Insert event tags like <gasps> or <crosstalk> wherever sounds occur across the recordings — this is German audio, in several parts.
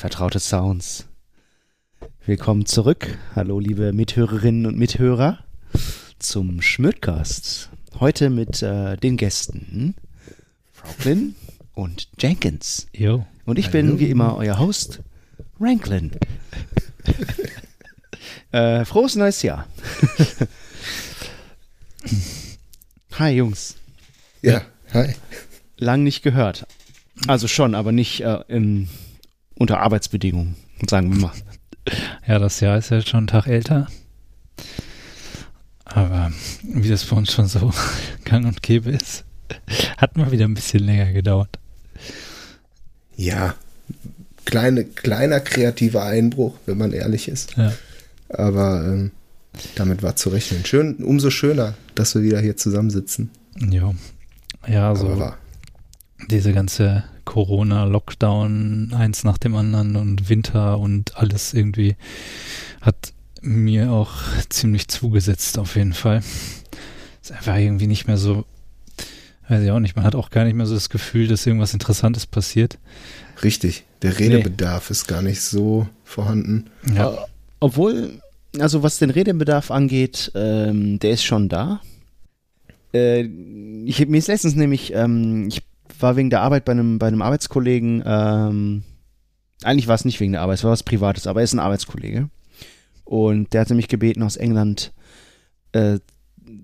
vertraute Sounds. Willkommen zurück. Hallo, liebe Mithörerinnen und Mithörer zum Schmödcast. Heute mit äh, den Gästen Franklin und Jenkins. Jo. Und ich bin wie immer euer Host, Ranklin. <laughs> äh, frohes neues Jahr. Hi Jungs. Ja, hi. Lang nicht gehört. Also schon, aber nicht äh, in, unter Arbeitsbedingungen, sagen wir mal. Ja, das Jahr ist ja schon einen Tag älter. Aber wie das bei uns schon so <laughs> gang und gäbe ist, hat mal wieder ein bisschen länger gedauert. Ja, kleine, kleiner kreativer Einbruch, wenn man ehrlich ist. Ja. Aber ähm, damit war zu rechnen. Schön, umso schöner, dass wir wieder hier zusammensitzen. Ja, Aber so war. diese ganze Corona-Lockdown, eins nach dem anderen und Winter und alles irgendwie hat mir auch ziemlich zugesetzt auf jeden Fall. Ist einfach irgendwie nicht mehr so, weiß ich auch nicht, man hat auch gar nicht mehr so das Gefühl, dass irgendwas Interessantes passiert. Richtig, der Redebedarf ist gar nicht so vorhanden. Ja, Äh, Obwohl, also was den Redebedarf angeht, ähm, der ist schon da. Äh, ich, mir ist letztens nämlich, ähm, ich war wegen der Arbeit bei einem, bei einem Arbeitskollegen, ähm, eigentlich war es nicht wegen der Arbeit, es war was Privates, aber er ist ein Arbeitskollege. Und der hatte mich gebeten, aus England äh,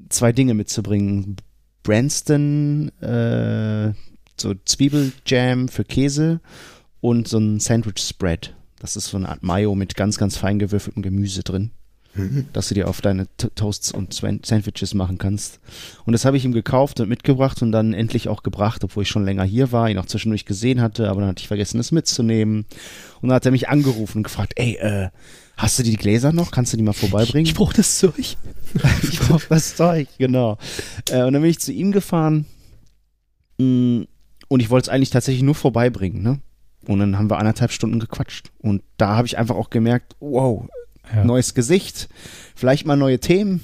zwei Dinge mitzubringen. Branston, äh, so Zwiebeljam für Käse und so ein Sandwich Spread. Das ist so eine Art Mayo mit ganz, ganz fein gewürfeltem Gemüse drin, Mhm. dass du dir auf deine Toasts und Sandwiches machen kannst. Und das habe ich ihm gekauft und mitgebracht und dann endlich auch gebracht, obwohl ich schon länger hier war, ihn auch zwischendurch gesehen hatte, aber dann hatte ich vergessen, es mitzunehmen. Und dann hat er mich angerufen und gefragt, ey, äh, hast du die Gläser noch? Kannst du die mal vorbeibringen? ich brauche das Zeug. <laughs> ich brauch das Zeug, genau. Äh, und dann bin ich zu ihm gefahren mm, und ich wollte es eigentlich tatsächlich nur vorbeibringen, ne? Und dann haben wir anderthalb Stunden gequatscht. Und da habe ich einfach auch gemerkt, wow, Ja. neues Gesicht, vielleicht mal neue Themen.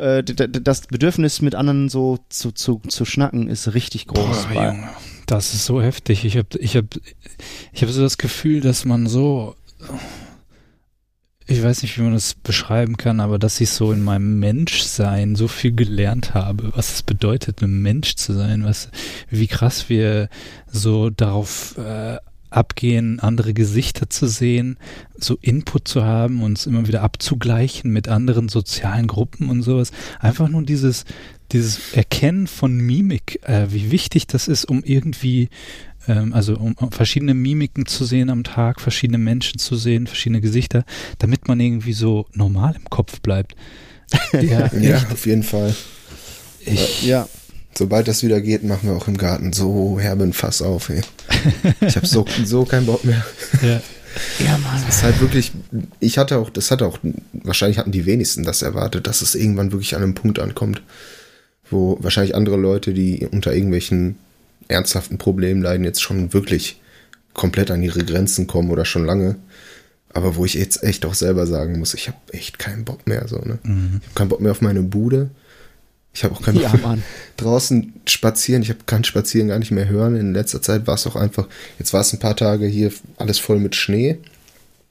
Äh, das Bedürfnis, mit anderen so zu, zu, zu schnacken, ist richtig groß. Boah, Junge, das ist so heftig. Ich habe ich hab, ich hab so das Gefühl, dass man so, ich weiß nicht, wie man das beschreiben kann, aber dass ich so in meinem Menschsein so viel gelernt habe, was es bedeutet, ein Mensch zu sein, was, wie krass wir so darauf äh, abgehen, andere Gesichter zu sehen, so Input zu haben, uns immer wieder abzugleichen mit anderen sozialen Gruppen und sowas. Einfach nur dieses, dieses Erkennen von Mimik, äh, wie wichtig das ist, um irgendwie, ähm, also um, um verschiedene Mimiken zu sehen am Tag, verschiedene Menschen zu sehen, verschiedene Gesichter, damit man irgendwie so normal im Kopf bleibt. <laughs> Ja, Ja, auf jeden Fall. Ich, ja, Sobald das wieder geht, machen wir auch im Garten so herben Fass auf. Ey. Ich habe so, so keinen Bock mehr. ja, ja, Mann. Das ist halt wirklich, ich hatte auch, das hatte auch, wahrscheinlich hatten die wenigsten das erwartet, dass es irgendwann wirklich an einem Punkt ankommt, wo wahrscheinlich andere Leute, die unter irgendwelchen ernsthaften Problemen leiden, jetzt schon wirklich komplett an ihre Grenzen kommen oder schon lange. Aber wo ich jetzt echt auch selber sagen muss, ich habe echt keinen Bock mehr. So, ne? Mhm. Ich habe keinen Bock mehr auf meine Bude. Ich habe auch keinen Ja, Mann. draußen spazieren. Ich hab, kann Spazieren gar nicht mehr hören. In letzter Zeit war es auch einfach, jetzt war es ein paar Tage hier alles voll mit Schnee.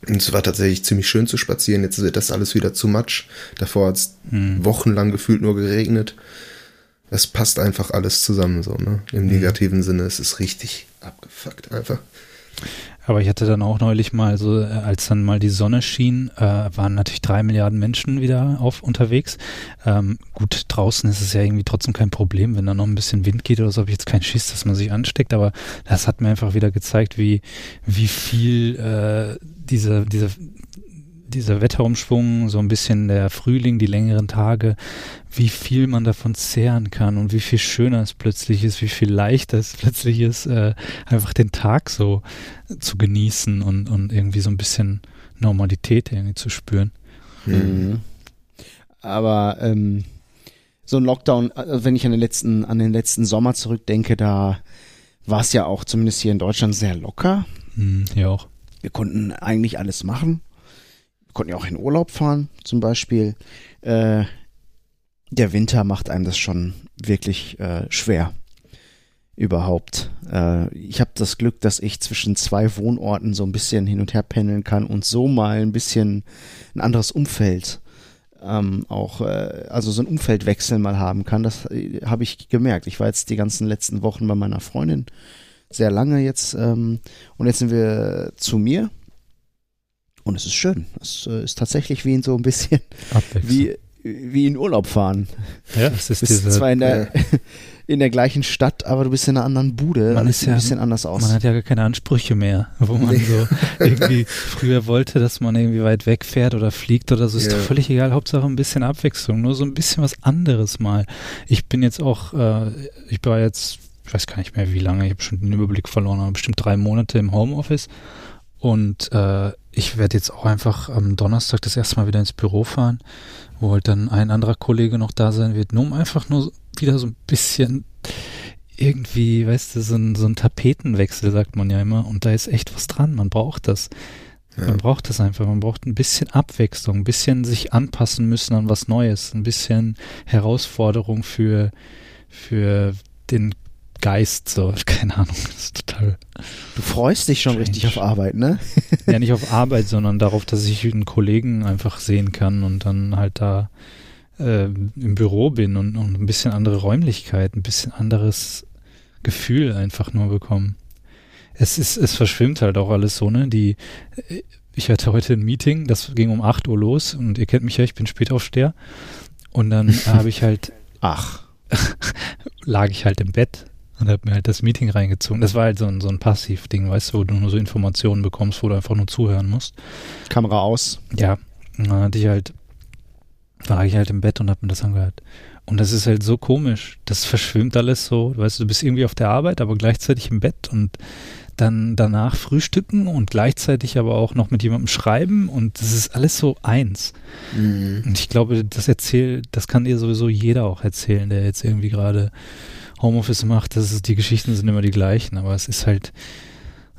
Und es war tatsächlich ziemlich schön zu spazieren. Jetzt wird das alles wieder zu matsch. Davor hat es wochenlang gefühlt nur geregnet. Das passt einfach alles zusammen so, ne? Im negativen Sinne. Es ist richtig abgefuckt einfach. Aber ich hatte dann auch neulich mal so, äh, als dann mal die Sonne schien, äh, waren natürlich drei Milliarden Menschen wieder auf unterwegs. Ähm, gut, draußen ist es ja irgendwie trotzdem kein Problem, wenn da noch ein bisschen Wind geht oder so, habe ich jetzt keinen Schiss, dass man sich ansteckt, aber das hat mir einfach wieder gezeigt, wie, wie viel äh, dieser, dieser, dieser Wetterumschwung, so ein bisschen der Frühling, die längeren Tage, wie viel man davon zehren kann und wie viel schöner es plötzlich ist, wie viel leichter es plötzlich ist, äh, einfach den Tag so zu genießen und, und irgendwie so ein bisschen Normalität irgendwie zu spüren. Mhm. Aber ähm, so ein Lockdown, also wenn ich an den letzten, an den letzten Sommer zurückdenke, da war es ja auch zumindest hier in Deutschland sehr locker. Hm, ja auch. Wir konnten eigentlich alles machen. Konnten ja auch in Urlaub fahren, zum Beispiel. Äh, der Winter macht einem das schon wirklich äh, schwer. überhaupt. Äh, ich habe das Glück, dass ich zwischen zwei Wohnorten so ein bisschen hin und her pendeln kann und so mal ein bisschen ein anderes Umfeld ähm, auch, äh, also so ein Umfeldwechsel mal haben kann. Das äh, habe ich gemerkt. Ich war jetzt die ganzen letzten Wochen bei meiner Freundin sehr lange jetzt ähm, und jetzt sind wir zu mir und es ist schön. Es äh, ist tatsächlich wie in so ein bisschen wie wie in Urlaub fahren. Ja, es ist bist diese, zwar in der, ja. <laughs> in der gleichen Stadt, aber du bist in einer anderen Bude. Man ist ja ein bisschen anders aus. Man hat ja gar keine Ansprüche mehr, wo man nee. so irgendwie früher wollte, dass man irgendwie weit wegfährt oder fliegt oder so. Ist ja. doch völlig egal. Hauptsache ein bisschen Abwechslung, nur so ein bisschen was anderes mal. Ich bin jetzt auch, äh, ich war jetzt, ich weiß gar nicht mehr wie lange, ich habe schon den Überblick verloren, aber bestimmt drei Monate im Homeoffice und äh, ich werde jetzt auch einfach am Donnerstag das erste Mal wieder ins Büro fahren, wo halt dann ein anderer Kollege noch da sein wird, nur um einfach nur wieder so ein bisschen irgendwie, weißt du, so ein, so ein Tapetenwechsel, sagt man ja immer. Und da ist echt was dran. Man braucht das. Ja. Man braucht das einfach. Man braucht ein bisschen Abwechslung, ein bisschen sich anpassen müssen an was Neues, ein bisschen Herausforderung für, für den Geist, so, <laughs> keine Ahnung, das ist total. Du freust dich schon strange. richtig auf Arbeit, ne? ja, nicht auf <laughs> Arbeit, sondern darauf, dass ich einen Kollegen einfach sehen kann und dann halt da äh, im Büro bin und, und ein bisschen andere Räumlichkeit, ein bisschen anderes Gefühl einfach nur bekommen. Es ist, es verschwimmt halt auch alles so, ne? Die, äh, ich hatte heute ein Meeting, das ging um 8 Uhr los und ihr kennt mich ja, ich bin Spätaufsteher. Und dann <laughs> habe ich halt, ach, lag ich halt im Bett und habe mir halt das Meeting reingezogen. Das war halt so ein, so ein Passivding, weißt du, wo du nur so Informationen bekommst, wo du einfach nur zuhören musst. Kamera aus. Ja, und dann hatte ich halt, war ich halt im Bett und habe mir das angehört. Und das ist halt so komisch. Das verschwimmt alles so. Weißt du, du bist irgendwie auf der Arbeit, aber gleichzeitig im Bett und dann danach frühstücken und gleichzeitig aber auch noch mit jemandem schreiben und das ist alles so eins. Mhm. Und ich glaube, das erzählt, das kann dir sowieso jeder auch erzählen, der jetzt irgendwie gerade Homeoffice macht, das ist, die Geschichten sind immer die gleichen, aber es ist halt,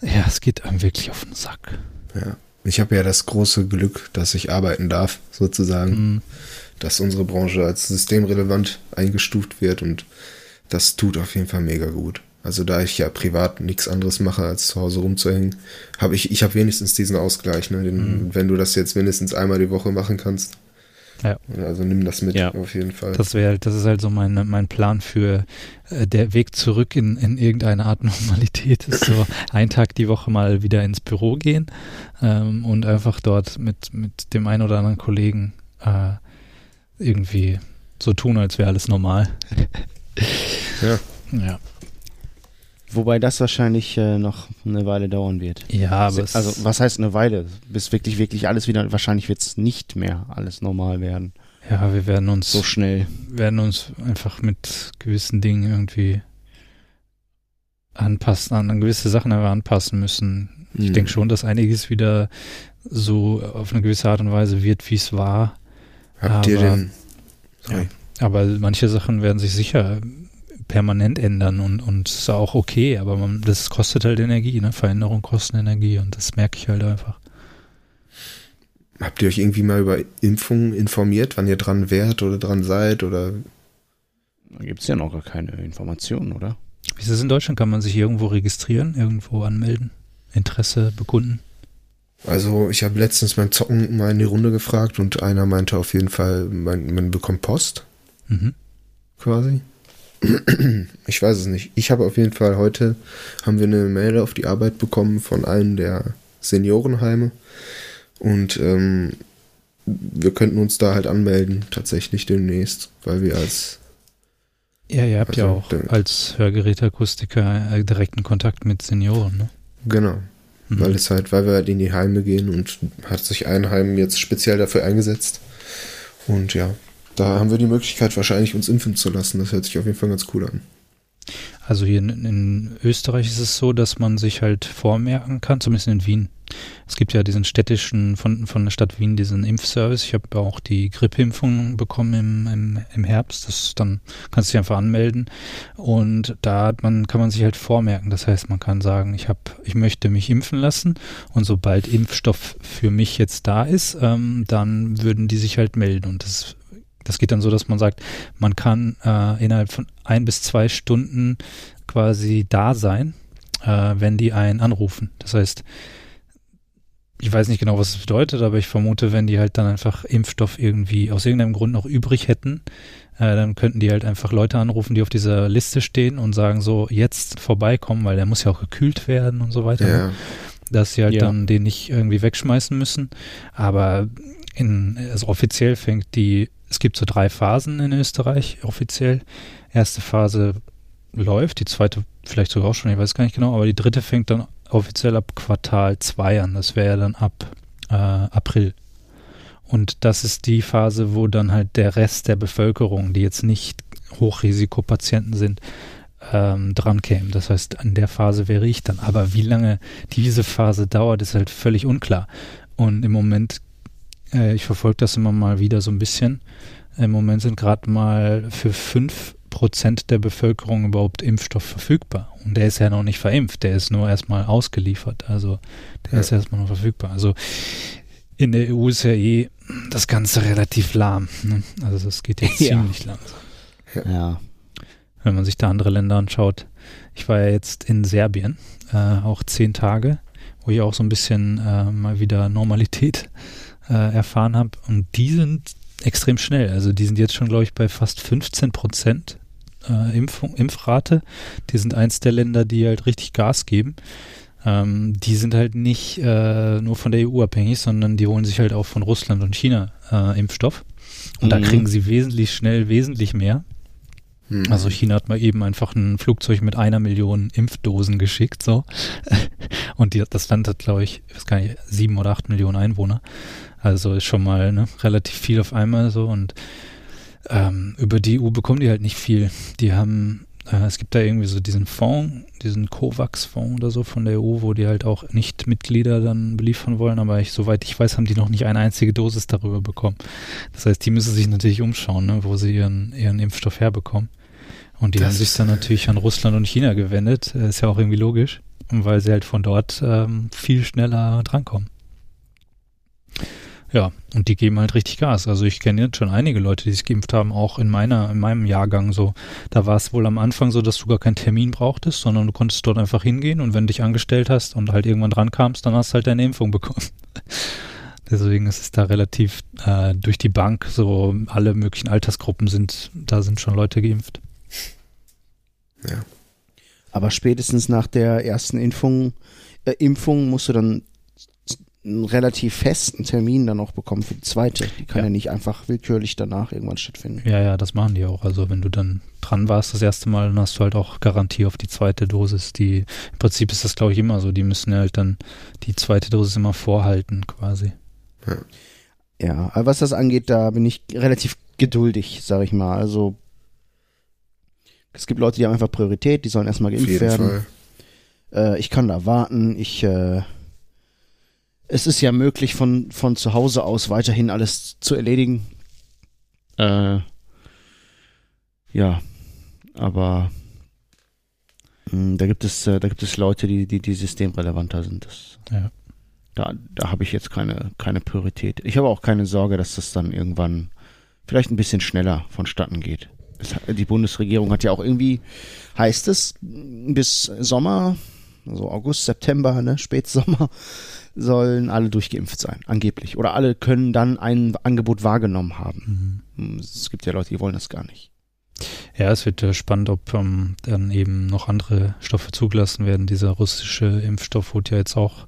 ja, es geht einem wirklich auf den Sack. Ja. Ich habe ja das große Glück, dass ich arbeiten darf, sozusagen. Mhm. Dass unsere Branche als systemrelevant eingestuft wird und das tut auf jeden Fall mega gut. Also da ich ja privat nichts anderes mache, als zu Hause rumzuhängen, habe ich, ich habe wenigstens diesen Ausgleich. Ne? Den, mhm. Wenn du das jetzt mindestens einmal die Woche machen kannst, ja. Also nimm das mit ja. auf jeden Fall. Das wäre, das ist halt so mein, mein Plan für äh, der Weg zurück in, in irgendeine Art <laughs> Normalität ist so ein Tag die Woche mal wieder ins Büro gehen ähm, und einfach dort mit, mit dem einen oder anderen Kollegen äh, irgendwie so tun, als wäre alles normal. ja. Ja. Wobei das wahrscheinlich äh, noch eine Weile dauern wird. Ja, aber also was heißt eine Weile? Bis wirklich wirklich alles wieder. Wahrscheinlich wird es nicht mehr alles normal werden. Ja, wir werden uns so schnell werden uns einfach mit gewissen Dingen irgendwie anpassen, an gewisse Sachen anpassen müssen. Ich hm. denke schon, dass einiges wieder so auf eine gewisse Art und Weise wird, wie es war. Habt aber, ihr denn? Sorry. Ja, aber manche Sachen werden sich sicher permanent ändern und, und ist auch okay, aber man, das kostet halt Energie, ne? Veränderung kostet Energie und das merke ich halt einfach. Habt ihr euch irgendwie mal über Impfungen informiert, wann ihr dran wärt oder dran seid oder? Da gibt es ja noch gar keine Informationen, oder? Wie ist es in Deutschland? Kann man sich irgendwo registrieren, irgendwo anmelden, Interesse bekunden? Also ich habe letztens beim Zocken mal in die Runde gefragt und einer meinte auf jeden Fall, man, man bekommt Post. Mhm. Quasi. Ich weiß es nicht. Ich habe auf jeden Fall heute haben wir eine Mail auf die Arbeit bekommen von einem der Seniorenheime und ähm, wir könnten uns da halt anmelden tatsächlich demnächst, weil wir als ja, ihr habt also, ja auch als Hörgeräteakustiker äh, direkten Kontakt mit Senioren, ne? Genau. Mhm. Weil es halt, weil wir halt in die Heime gehen und hat sich ein Heim jetzt speziell dafür eingesetzt. Und ja, da haben wir die Möglichkeit, wahrscheinlich uns impfen zu lassen. Das hört sich auf jeden Fall ganz cool an. Also hier in, in, Österreich ist es so, dass man sich halt vormerken kann, zumindest in Wien. Es gibt ja diesen städtischen, von, von der Stadt Wien, diesen Impfservice. Ich habe auch die Grippeimpfung bekommen im, im, im Herbst. Das dann kannst du dich einfach anmelden. Und da hat man, kann man sich halt vormerken. Das heißt, man kann sagen, ich habe, ich möchte mich impfen lassen. Und sobald Impfstoff für mich jetzt da ist, ähm, dann würden die sich halt melden. Und das das geht dann so, dass man sagt, man kann äh, innerhalb von ein bis zwei Stunden quasi da sein, äh, wenn die einen anrufen. Das heißt, ich weiß nicht genau, was das bedeutet, aber ich vermute, wenn die halt dann einfach Impfstoff irgendwie aus irgendeinem Grund noch übrig hätten, äh, dann könnten die halt einfach Leute anrufen, die auf dieser Liste stehen und sagen so, jetzt vorbeikommen, weil der muss ja auch gekühlt werden und so weiter. Ne? Ja. Dass sie halt Ja. dann den nicht irgendwie wegschmeißen müssen. Aber in, also offiziell fängt die, es gibt so drei Phasen in Österreich offiziell. Erste Phase läuft, die zweite vielleicht sogar auch schon, ich weiß gar nicht genau, aber die dritte fängt dann offiziell ab Quartal 2 an. Das wäre ja dann ab äh, April. Und das ist die Phase, wo dann halt der Rest der Bevölkerung, die jetzt nicht Hochrisikopatienten sind, ähm, dran käme. Das heißt, in der Phase wäre ich dann. Aber wie lange diese Phase dauert, ist halt völlig unklar. Und im Moment, äh, ich verfolge das immer mal wieder so ein bisschen, im Moment sind gerade mal für fünf Prozent der Bevölkerung überhaupt Impfstoff verfügbar. Und der ist ja noch nicht verimpft, der ist nur erstmal ausgeliefert. Also der Ja. ist erstmal noch verfügbar. Also in der EU ist ja eh das Ganze relativ lahm. Ne? Also das geht jetzt <laughs> Ja. ziemlich langsam Ja. wenn man sich da andere Länder anschaut. Ich war ja jetzt in Serbien, äh, auch zehn Tage, wo ich auch so ein bisschen äh, mal wieder Normalität äh, erfahren habe. Und die sind extrem schnell. Also die sind jetzt schon, glaube ich, bei fast 15 Prozent äh, Impfung, Impfrate. Die sind eins der Länder, die halt richtig Gas geben. Ähm, die sind halt nicht äh, nur von der EU abhängig, sondern die holen sich halt auch von Russland und China äh, Impfstoff. Und da Mhm. kriegen sie wesentlich schnell, wesentlich mehr. Hm. Also China hat mal eben einfach ein Flugzeug mit einer Million Impfdosen geschickt, so. <laughs> Und die, das Land hat, glaube ich, ich weiß gar nicht, sieben oder acht Millionen Einwohner. Also ist schon mal ne, relativ viel auf einmal so. Und ähm, über die EU bekommen die halt nicht viel. Die haben, äh, es gibt da irgendwie so diesen Fonds, diesen COVAX-Fonds oder so von der EU, wo die halt auch nicht Mitglieder dann beliefern wollen. Aber ich, soweit ich weiß, haben die noch nicht eine einzige Dosis darüber bekommen. Das heißt, die müssen sich natürlich umschauen, ne, wo sie ihren, ihren Impfstoff herbekommen. Und die Das haben sich dann natürlich an Russland und China gewendet. Äh, Ist ja auch irgendwie logisch, weil sie halt von dort ähm, viel schneller drankommen. Ja, und die geben halt richtig Gas. Also ich kenne jetzt schon einige Leute, die sich geimpft haben, auch in meiner, in meinem Jahrgang so. Da war es wohl am Anfang so, dass du gar keinen Termin brauchtest, sondern du konntest dort einfach hingehen und wenn du dich angestellt hast und halt irgendwann dran kamst, dann hast du halt deine Impfung bekommen. <laughs> Deswegen ist es da relativ äh, durch die Bank so, alle möglichen Altersgruppen sind, da sind schon Leute geimpft. ja. Aber spätestens nach der ersten Impfung, äh, Impfung musst du dann einen relativ festen Termin dann auch bekommen für die zweite. Die kann ja, Ja. nicht einfach willkürlich danach irgendwann stattfinden. Ja, ja, das machen die auch. Also wenn du dann dran warst das erste Mal, dann hast du halt auch Garantie auf die zweite Dosis. Die im Prinzip ist das, glaube ich, immer so. Die müssen ja halt dann die zweite Dosis immer vorhalten, quasi. Ja, aber was das angeht, da bin ich relativ geduldig, sag ich mal. Also es gibt Leute, die haben einfach Priorität, die sollen erstmal geimpft werden. Fall. Äh, ich kann da warten. Ich, äh, es ist ja möglich, von, von zu Hause aus weiterhin alles zu erledigen. Äh, ja, aber mh, da gibt es, äh, da gibt es Leute, die, die, die systemrelevanter sind. Das, Ja. Da, da habe ich jetzt keine, keine Priorität. Ich habe auch keine Sorge, dass das dann irgendwann vielleicht ein bisschen schneller vonstatten geht. Es, die Bundesregierung hat ja auch irgendwie, heißt es, bis Sommer, also August, September, ne, Spätsommer, sollen alle durchgeimpft sein, angeblich. Oder alle können dann ein Angebot wahrgenommen haben. Mhm. Hm, Es gibt ja Leute, die wollen das gar nicht. Ja, es wird äh, spannend, ob ähm, dann eben noch andere Stoffe zugelassen werden. Dieser russische Impfstoff wurde ja jetzt auch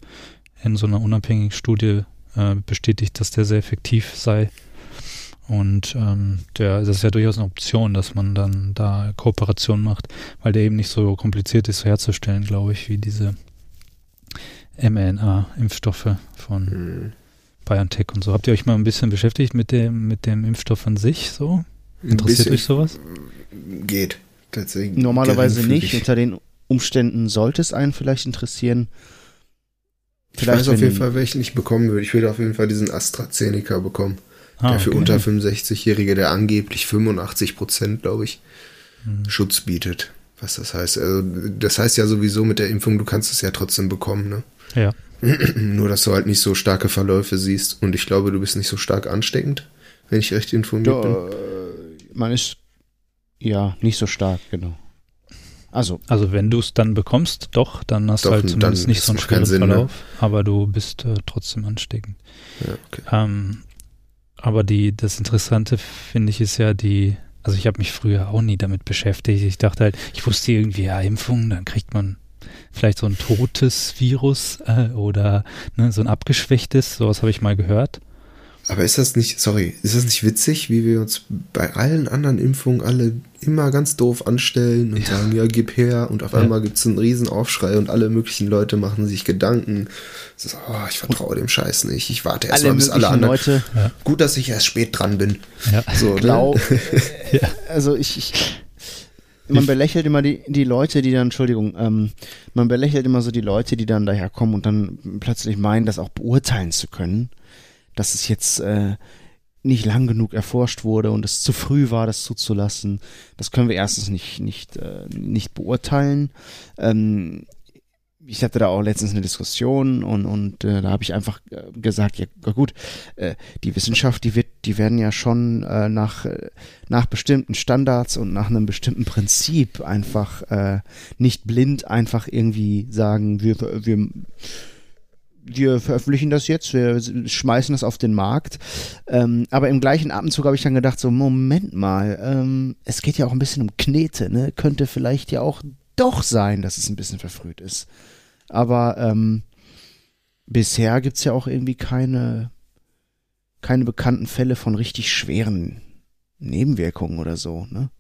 in so einer unabhängigen Studie äh, bestätigt, dass der sehr effektiv sei. Und ähm, der, das ist ja durchaus eine Option, dass man dann da Kooperation macht, weil der eben nicht so kompliziert ist herzustellen, glaube ich, wie diese mRNA-Impfstoffe von Hm. BioNTech und so. Habt ihr euch mal ein bisschen beschäftigt mit dem, mit dem Impfstoff an sich so? Interessiert euch sowas? Geht. Tatsächlich. Normalerweise nicht. Unter den Umständen sollte es einen vielleicht interessieren. Ich weiß auf jeden Fall, welchen ich bekommen würde. Ich würde auf jeden Fall diesen AstraZeneca bekommen. Der für okay. unter 65-Jährige, der angeblich 85 Prozent, glaube ich, Mhm. Schutz bietet. Was das heißt. Also, das heißt ja sowieso mit der Impfung, du kannst es ja trotzdem bekommen, ne? Ja. <clears throat> Nur, dass du halt nicht so starke Verläufe siehst. Und ich glaube, du bist nicht so stark ansteckend, wenn ich recht informiert bin. Ja, äh, man ist ja nicht so stark, genau. Also, Also wenn du es dann bekommst, doch, dann hast Doch, du halt zumindest nicht so einen macht keinen schweren Sinn, ne? Verlauf, aber du bist äh, trotzdem ansteckend. Ja, okay. Ähm, aber die, das Interessante finde ich ist ja die, also ich habe mich früher auch nie damit beschäftigt. Ich dachte halt, ich wusste irgendwie, ja, Impfung, dann kriegt man vielleicht so ein totes Virus äh, oder ne, so ein abgeschwächtes, sowas habe ich mal gehört. Aber ist das nicht, sorry, ist das nicht witzig, wie wir uns bei allen anderen Impfungen alle immer ganz doof anstellen und sagen, ja, gib her und auf Ja. einmal gibt es einen Riesenaufschrei und alle möglichen Leute machen sich Gedanken. Ist, oh, ich vertraue dem Scheiß nicht, ich warte erst alle mal bis alle anderen. Leute Gut, dass ich erst spät dran bin. Ja. So. Ne? <laughs> Also ich, ich man belächelt immer die, die Leute, die dann, Entschuldigung, ähm, man belächelt immer so die Leute, die dann daherkommen und dann plötzlich meinen, das auch beurteilen zu können, dass es jetzt äh, nicht lang genug erforscht wurde und es zu früh war, das zuzulassen. Das können wir erstens nicht, nicht, äh, nicht beurteilen. Ähm, ich hatte da auch letztens eine Diskussion und, und äh, da habe ich einfach äh, gesagt, ja gut, äh, die Wissenschaft, die wird, die werden ja schon äh, nach, äh, nach bestimmten Standards und nach einem bestimmten Prinzip einfach äh, nicht blind einfach irgendwie sagen, wir, wir, wir veröffentlichen das jetzt, wir schmeißen das auf den Markt. Ähm, aber im gleichen Atemzug habe ich dann gedacht, so, Moment mal, ähm, es geht ja auch ein bisschen um Knete, ne? Könnte vielleicht ja auch doch sein, dass es ein bisschen verfrüht ist. Aber ähm, bisher gibt's ja auch irgendwie keine, keine bekannten Fälle von richtig schweren Nebenwirkungen oder so, ne?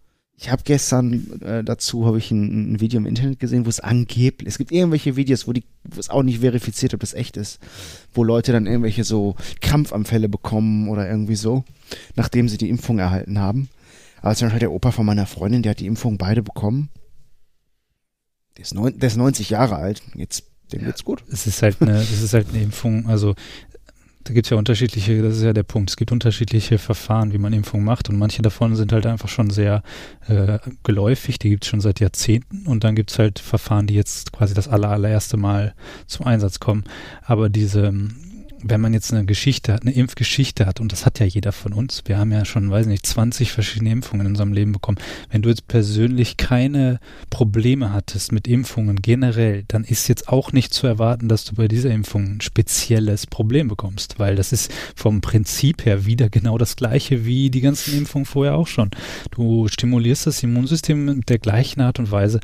Ich habe gestern äh, dazu habe ich ein, ein Video im Internet gesehen, wo es angeblich, es gibt irgendwelche Videos, wo die, wo es auch nicht verifiziert, ob das echt ist, wo Leute dann irgendwelche so Krampfanfälle bekommen oder irgendwie so, nachdem sie die Impfung erhalten haben. Aber zum Beispiel der Opa von meiner Freundin, der hat die Impfung beide bekommen. Der ist, neun, der ist 90 Jahre alt, jetzt dem Ja. geht's gut. Es ist halt eine, es ist halt eine Impfung, also da gibt es ja unterschiedliche, das ist ja der Punkt, es gibt unterschiedliche Verfahren, wie man Impfungen macht. Und manche davon sind halt einfach schon sehr äh, geläufig, die gibt es schon seit Jahrzehnten. Und dann gibt es halt Verfahren, die jetzt quasi das aller, allererste Mal zum Einsatz kommen. Aber diese, wenn man jetzt eine Geschichte hat, eine Impfgeschichte hat, und das hat ja jeder von uns, wir haben ja schon, weiß nicht, 20 verschiedene Impfungen in unserem Leben bekommen. Wenn du jetzt persönlich keine Probleme hattest mit Impfungen generell, dann ist jetzt auch nicht zu erwarten, dass du bei dieser Impfung ein spezielles Problem bekommst, weil das ist vom Prinzip her wieder genau das gleiche wie die ganzen Impfungen vorher auch schon. Du stimulierst das Immunsystem mit der gleichen Art und Weise,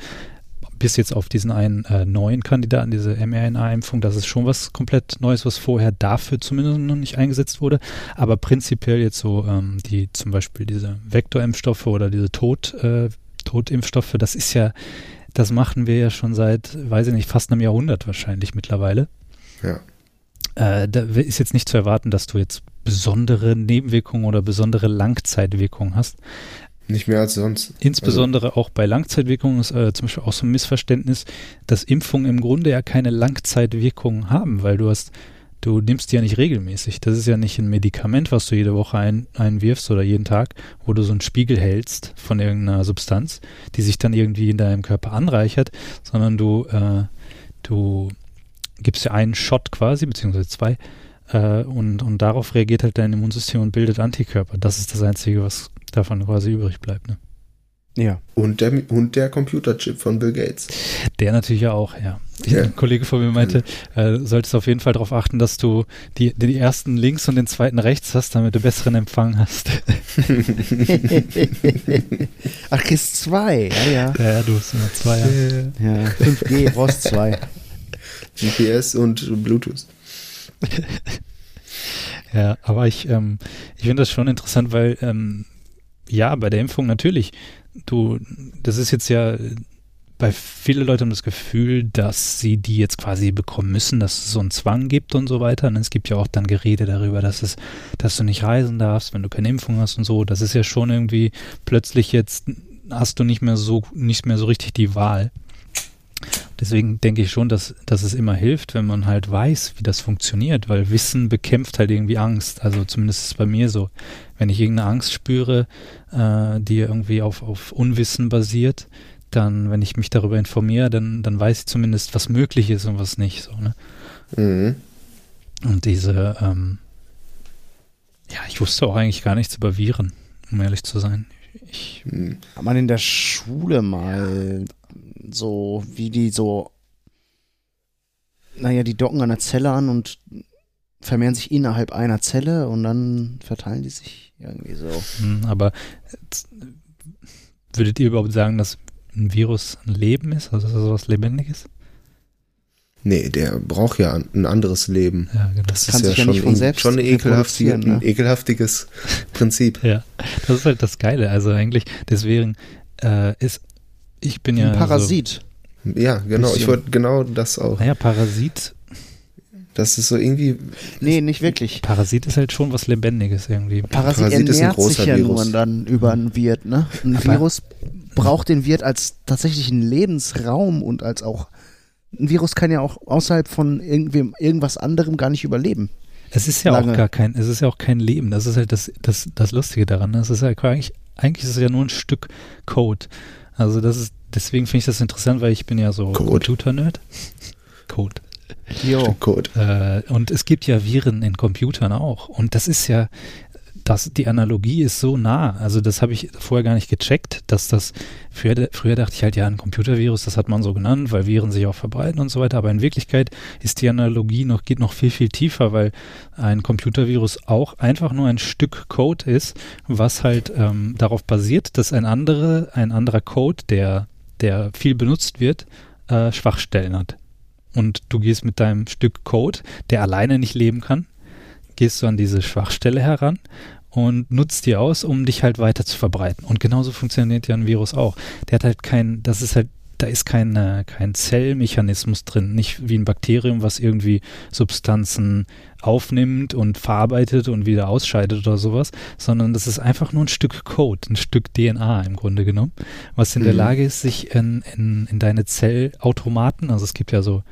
bis jetzt auf diesen einen äh, neuen Kandidaten, diese mRNA-Impfung, das ist schon was komplett Neues, was vorher dafür zumindest noch nicht eingesetzt wurde. Aber prinzipiell jetzt so ähm, die zum Beispiel diese Vektorimpfstoffe oder diese Tod, äh, Totimpfstoffe, das ist ja, das machen wir ja schon seit, weiß ich nicht, fast einem Jahrhundert wahrscheinlich mittlerweile. Ja. Äh, da ist jetzt nicht zu erwarten, dass du jetzt besondere Nebenwirkungen oder besondere Langzeitwirkungen hast. Nicht mehr als sonst. Insbesondere auch bei Langzeitwirkungen ist äh, zum Beispiel auch so ein Missverständnis, dass Impfungen im Grunde ja keine Langzeitwirkungen haben, weil du hast, du nimmst die ja nicht regelmäßig. Das ist ja nicht ein Medikament, was du jede Woche ein, einwirfst oder jeden Tag, wo du so einen Spiegel hältst von irgendeiner Substanz, die sich dann irgendwie in deinem Körper anreichert, sondern du, äh, du gibst ja einen Shot quasi, beziehungsweise zwei, äh, und, und darauf reagiert halt dein Immunsystem und bildet Antikörper. Das ist das Einzige, was davon quasi übrig bleibt. Ne? Ja. Und der, und der Computerchip von Bill Gates. Der natürlich ja auch, ja. Ja. Ein Kollege von mir meinte, äh, solltest auf jeden Fall darauf achten, dass du die, die ersten links und den zweiten rechts hast, damit du besseren Empfang hast. <laughs> Ach, KISS 2, ja, ja. ja, ja, du hast immer zwei. Ja. Ja, 5G, brauchst 2. GPS und Bluetooth. <laughs> Ja, aber ich, ähm, ich finde das schon interessant, weil ähm, ja, bei der Impfung natürlich, du, das ist jetzt ja, bei viele Leute haben das Gefühl, dass sie die jetzt quasi bekommen müssen, dass es so einen Zwang gibt und so weiter. Und es gibt ja auch dann Gerede darüber, dass es, dass du nicht reisen darfst, wenn du keine Impfung hast und so. Das ist ja schon irgendwie plötzlich jetzt hast du nicht mehr so, nicht mehr so richtig die Wahl. Deswegen denke ich schon, dass, dass es immer hilft, wenn man halt weiß, wie das funktioniert, weil Wissen bekämpft halt irgendwie Angst. Also zumindest ist es bei mir so. Wenn ich irgendeine Angst spüre, äh, die irgendwie auf, auf Unwissen basiert, dann, wenn ich mich darüber informiere, dann, dann weiß ich zumindest, was möglich ist und was nicht. So, ne? Mhm. Und diese, ähm, ja, ich wusste auch eigentlich gar nichts über Viren, um ehrlich zu sein. Ich, Mhm. Hat man in der Schule mal so, wie die so, naja, die docken an der Zelle an und vermehren sich innerhalb einer Zelle und dann verteilen die sich irgendwie so. Hm, aber würdet ihr überhaupt sagen, dass ein Virus ein Leben ist, also dass es was Lebendiges? Nee, der braucht ja ein anderes Leben. Ja, genau. Das Kann ist ja sich ja schon, nicht von selbst schon ein, ekelhafti reproduzieren, ein ne? ekelhaftiges Prinzip. <laughs> Ja, das ist halt das Geile. Also eigentlich, deswegen äh, ist, ich bin ja. ein Parasit. Ja, genau. Ich wollte genau das auch. So, naja, Parasit, Das ist so irgendwie, Nee, nicht wirklich. Parasit ist halt schon was Lebendiges irgendwie. Parasit, Parasit ist ein ernährt großer sich ja Virus. nur dann über einen Wirt, ne? Ein Aber- Virus braucht den Wirt als tatsächlichen Lebensraum und als auch ein Virus kann ja auch außerhalb von irgendwem, irgendwas anderem gar nicht überleben. Es ist ja Lange. auch gar kein, es ist ja auch kein Leben. Das ist halt das, das, das Lustige daran. Das ist halt eigentlich, eigentlich ist es ja nur ein Stück Code. Also das ist, deswegen finde ich das interessant, weil ich bin ja so Code. Computer-Nerd. <laughs> Code. Jo. Code. Äh, und es gibt ja Viren in Computern auch. Und das ist ja, das, die Analogie ist so nah. Also das habe ich vorher gar nicht gecheckt, dass das, früher, früher dachte ich halt, ja, ein Computervirus, das hat man so genannt, weil Viren sich auch verbreiten und so weiter. Aber in Wirklichkeit ist die Analogie noch, geht noch viel, viel tiefer, weil ein Computervirus auch einfach nur ein Stück Code ist, was halt ähm, darauf basiert, dass ein andere, ein anderer Code, der, der viel benutzt wird, äh, Schwachstellen hat. Und du gehst mit deinem Stück Code, der alleine nicht leben kann, gehst du an diese Schwachstelle heran und nutzt die aus, um dich halt weiter zu verbreiten. Und genauso funktioniert ja ein Virus auch. Der hat halt kein, das ist halt, da ist kein, äh, kein Zellmechanismus drin, nicht wie ein Bakterium, was irgendwie Substanzen aufnimmt und verarbeitet und wieder ausscheidet oder sowas, sondern das ist einfach nur ein Stück Code, ein Stück DNA im Grunde genommen, was in der Mhm. Lage ist, sich in, in, in deine Zellautomaten, also es gibt ja so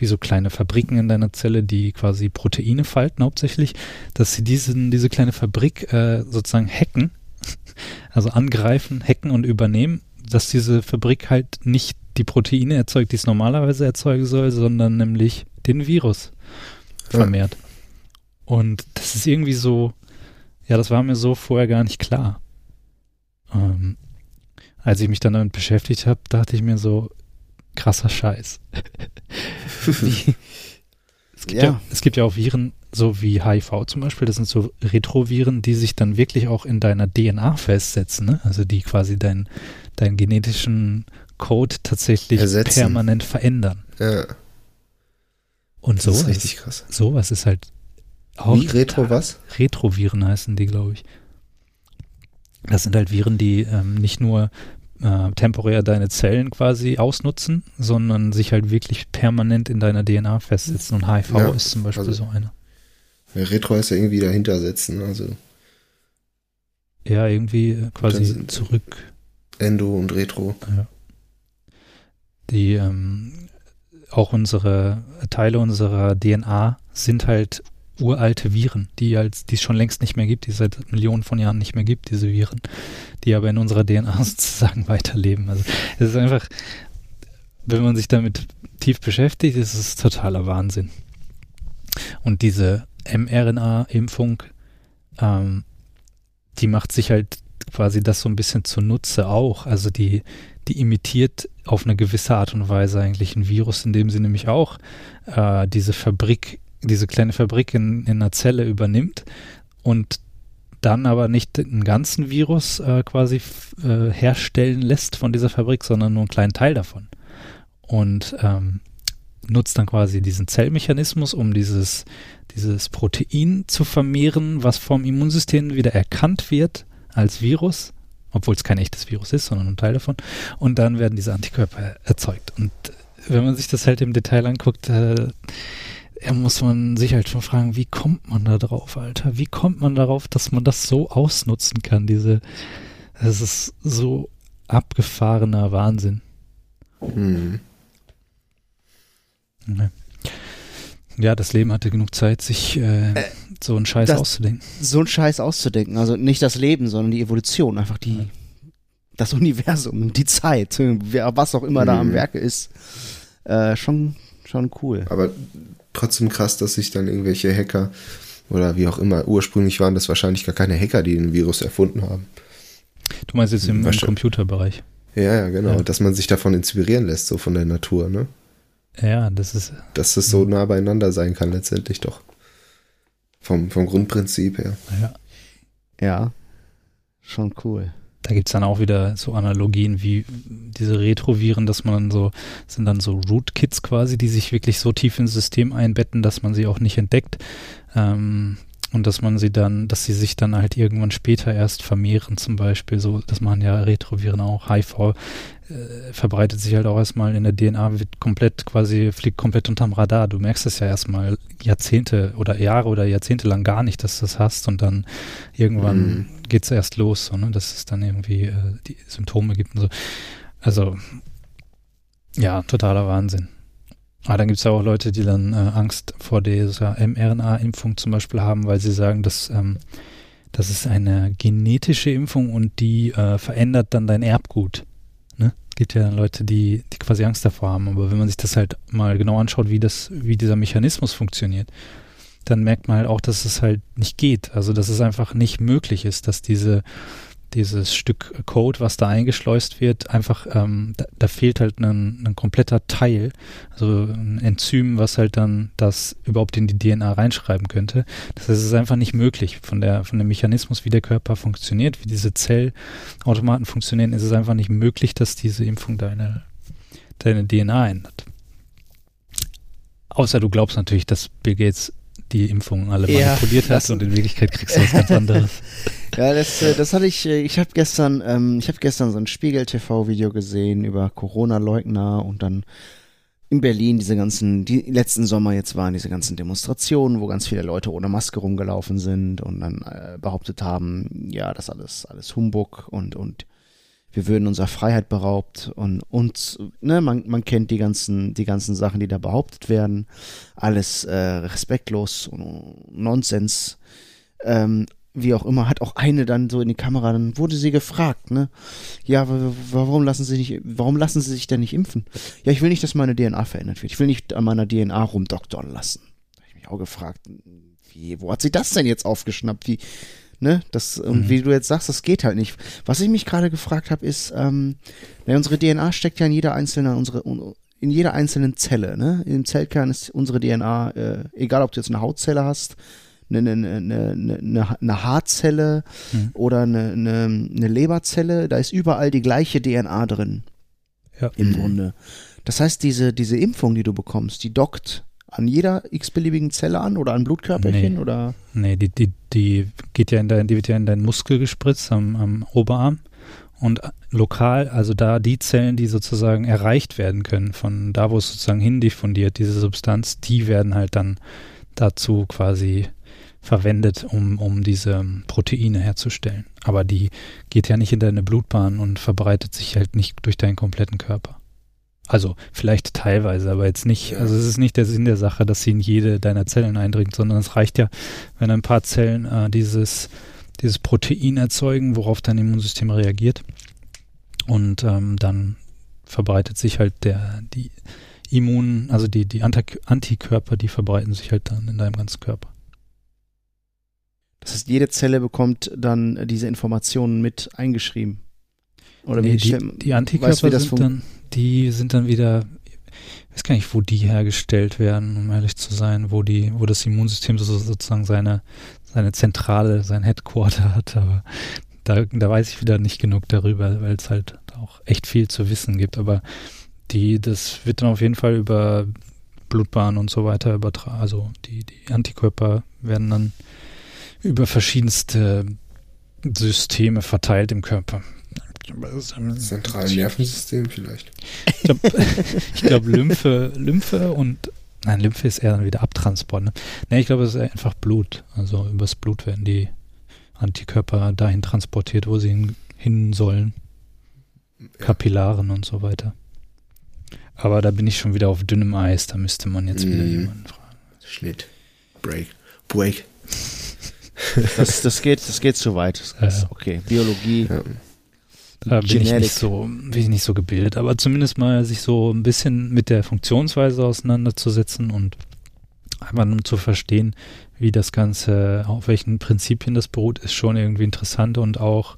wie so kleine Fabriken in deiner Zelle, die quasi Proteine falten hauptsächlich, dass sie diesen, diese kleine Fabrik äh, sozusagen hacken, <laughs> also angreifen, hacken und übernehmen, dass diese Fabrik halt nicht die Proteine erzeugt, die es normalerweise erzeugen soll, sondern nämlich den Virus Ja. vermehrt. Und das ist irgendwie so, ja, das war mir so vorher gar nicht klar. Ähm, als ich mich dann damit beschäftigt habe, dachte ich mir so, krasser Scheiß. Wie? <laughs> Es gibt ja. Ja. es gibt ja auch Viren, so wie HIV zum Beispiel, das sind so Retroviren, die sich dann wirklich auch in deiner DNA festsetzen, ne? also die quasi deinen deinen genetischen Code tatsächlich Ersetzen. permanent verändern. Ja, Und das sowas, ist richtig krass. sowas ist halt auch Wie Retro was? Retroviren heißen die, glaube ich. Das sind halt Viren, die ähm, nicht nur äh, temporär deine Zellen quasi ausnutzen, sondern sich halt wirklich permanent in deiner DNA festsetzen. Und HIV Ja, ist zum Beispiel also- so einer. Ja, Retro heißt ja irgendwie dahinter setzen, also Ja, irgendwie äh, quasi zurück. Endo und Retro. Ja. Die ähm, auch unsere Teile unserer DNA sind halt uralte Viren, die als die es schon längst nicht mehr gibt, die es seit Millionen von Jahren nicht mehr gibt, diese Viren, die aber in unserer DNA <laughs> sozusagen weiterleben. Also es ist einfach, wenn man sich damit tief beschäftigt, ist es totaler Wahnsinn. Und diese mRNA-Impfung, ähm, die macht sich halt quasi das so ein bisschen zunutze auch. Also die, die imitiert auf eine gewisse Art und Weise eigentlich ein Virus, indem sie nämlich auch äh, diese Fabrik, diese kleine Fabrik in, in einer Zelle übernimmt und dann aber nicht einen ganzen Virus äh, quasi äh, herstellen lässt von dieser Fabrik, sondern nur einen kleinen Teil davon. Und ähm, nutzt dann quasi diesen Zellmechanismus, um dieses, dieses Protein zu vermehren, was vom Immunsystem wieder erkannt wird als Virus, obwohl es kein echtes Virus ist, sondern ein Teil davon. Und dann werden diese Antikörper erzeugt. Und äh, wenn man sich das halt im Detail anguckt, äh, äh, muss man sich halt schon fragen, wie kommt man da drauf, Alter? Wie kommt man darauf, dass man das so ausnutzen kann? Diese, das ist so abgefahrener Wahnsinn. Hm. Ja. Das Leben hatte genug Zeit, sich äh, Äh, so einen Scheiß das- auszudenken. So ein Scheiß auszudenken. Also nicht das Leben, sondern die Evolution. Einfach die, das Universum, die Zeit, was auch immer da am Mhm. Werke ist. Äh, schon, schon cool. Aber trotzdem krass, dass sich dann irgendwelche Hacker oder wie auch immer, ursprünglich waren das wahrscheinlich gar keine Hacker, die den Virus erfunden haben. Du meinst jetzt im, im. Computerbereich. Ja, ja, genau. Ja. Dass man sich davon inspirieren lässt, so von der Natur, ne? Ja, das ist. Dass das so nah beieinander sein kann, letztendlich doch. Vom, vom Grundprinzip her. Ja. Ja. Schon cool. Da gibt es dann auch wieder so Analogien wie diese Retroviren, dass man so, sind dann so Rootkits quasi, die sich wirklich so tief ins System einbetten, dass man sie auch nicht entdeckt. Ähm, und dass man sie dann, dass sie sich dann halt irgendwann später erst vermehren, zum Beispiel, so, das machen ja Retroviren auch, HIV äh, verbreitet sich halt auch erstmal in der DNA, wird komplett quasi, fliegt komplett unterm Radar. Du merkst es ja erstmal Jahrzehnte oder Jahre oder Jahrzehnte lang gar nicht, dass du das hast und dann irgendwann mhm. geht es erst los, so, ne, dass es dann irgendwie äh, die Symptome gibt und so. Also, ja, totaler Wahnsinn. Aber dann gibt es ja auch Leute, die dann äh, Angst vor dieser mRNA-Impfung zum Beispiel haben, weil sie sagen, dass ähm, das ist eine genetische Impfung und die äh, verändert dann dein Erbgut. Ne? Gibt ja Leute, die, die quasi Angst davor haben. Aber wenn man sich das halt mal genau anschaut, wie das, wie dieser Mechanismus funktioniert, dann merkt man halt auch, dass es halt nicht geht. Also dass es einfach nicht möglich ist, dass diese dieses Stück Code, was da eingeschleust wird, einfach, ähm, da, da, fehlt halt ein, ein, kompletter Teil, also ein Enzym, was halt dann das überhaupt in die DNA reinschreiben könnte. Das heißt, es ist einfach nicht möglich. Von der, von dem Mechanismus, wie der Körper funktioniert, wie diese Zellautomaten funktionieren, ist es einfach nicht möglich, dass diese Impfung deine, deine DNA ändert. Außer du glaubst natürlich, dass Bill Gates die Impfungen alle ja, manipuliert hat und in Wirklichkeit kriegst du was ganz anderes. <laughs> Ja, das, äh, das hatte ich, äh, ich habe gestern, ähm, ich habe gestern so ein Spiegel-TV-Video gesehen über Corona-Leugner und dann in Berlin diese ganzen, die letzten Sommer jetzt waren diese ganzen Demonstrationen, wo ganz viele Leute ohne Maske rumgelaufen sind und dann äh, behauptet haben, ja, das alles, alles Humbug und, und wir würden unserer Freiheit beraubt und uns, ne, man, man kennt die ganzen, die ganzen Sachen, die da behauptet werden, alles äh, respektlos und Nonsens. Ähm, wie auch immer, hat auch eine dann so in die Kamera, dann wurde sie gefragt, ne? Ja, warum lassen sie nicht, warum lassen sie sich denn nicht impfen? Ja, ich will nicht, dass meine DNA verändert wird. Ich will nicht an meiner DNA rumdoktern lassen. Da habe ich mich auch gefragt, wie, wo hat sie das denn jetzt aufgeschnappt? Wie, ne? Das, und mhm. wie du jetzt sagst, das geht halt nicht. Was ich mich gerade gefragt habe, ist, ähm, unsere DNA steckt ja in jeder einzelnen, unsere, in jeder einzelnen Zelle, ne? Im Zellkern ist unsere DNA, äh, egal ob du jetzt eine Hautzelle hast, eine, eine, eine, eine Haarzelle mhm. oder eine, eine, eine Leberzelle, da ist überall die gleiche DNA drin. Ja. Im Grunde. Das heißt, diese, diese Impfung, die du bekommst, die dockt an jeder x-beliebigen Zelle an oder an Blutkörperchen nee. oder? Nee, die, die, die geht ja in dein, die wird ja in deinen Muskel gespritzt am, am Oberarm und lokal, also da die Zellen, die sozusagen erreicht werden können, von da, wo es sozusagen hindiffundiert, diese Substanz, die werden halt dann dazu quasi verwendet, um, um diese Proteine herzustellen. Aber die geht ja nicht in deine Blutbahn und verbreitet sich halt nicht durch deinen kompletten Körper. Also vielleicht teilweise, aber jetzt nicht, also es ist nicht der Sinn der Sache, dass sie in jede deiner Zellen eindringt, sondern es reicht ja, wenn ein paar Zellen äh, dieses, dieses Protein erzeugen, worauf dein Immunsystem reagiert. Und ähm, dann verbreitet sich halt der, die Immun, also die, die Antikörper, die verbreiten sich halt dann in deinem ganzen Körper. Das heißt, jede Zelle bekommt dann diese Informationen mit eingeschrieben. Oder nee, wie die, die Antikörper weißt, wie sind dann, die sind dann wieder, ich weiß gar nicht, wo die hergestellt werden, um ehrlich zu sein, wo die, wo das Immunsystem so, sozusagen seine, seine Zentrale, sein Headquarter <laughs> hat, aber da, da weiß ich wieder nicht genug darüber, weil es halt auch echt viel zu wissen gibt, aber die, das wird dann auf jeden Fall über Blutbahn und so weiter übertragen, also die, die Antikörper werden dann über verschiedenste Systeme verteilt im Körper. Zentrales Nervensystem vielleicht. Ich glaube, <laughs> glaub, Lymphe, Lymphe und nein, Lymphe ist eher dann wieder Abtransport. Ne, nee, ich glaube, es ist einfach Blut. Also übers Blut werden die Antikörper dahin transportiert, wo sie hin, hin sollen. Kapillaren und so weiter. Aber da bin ich schon wieder auf dünnem Eis, da müsste man jetzt mm. wieder mhm. jemanden fragen. Schnitt. Break. Break. Das, das, geht, das geht zu weit. Das, okay, Biologie. Ja. Da bin ich, nicht so, bin ich nicht so gebildet, aber zumindest mal sich so ein bisschen mit der Funktionsweise auseinanderzusetzen und einfach nur zu verstehen, wie das Ganze, auf welchen Prinzipien das beruht, ist schon irgendwie interessant und auch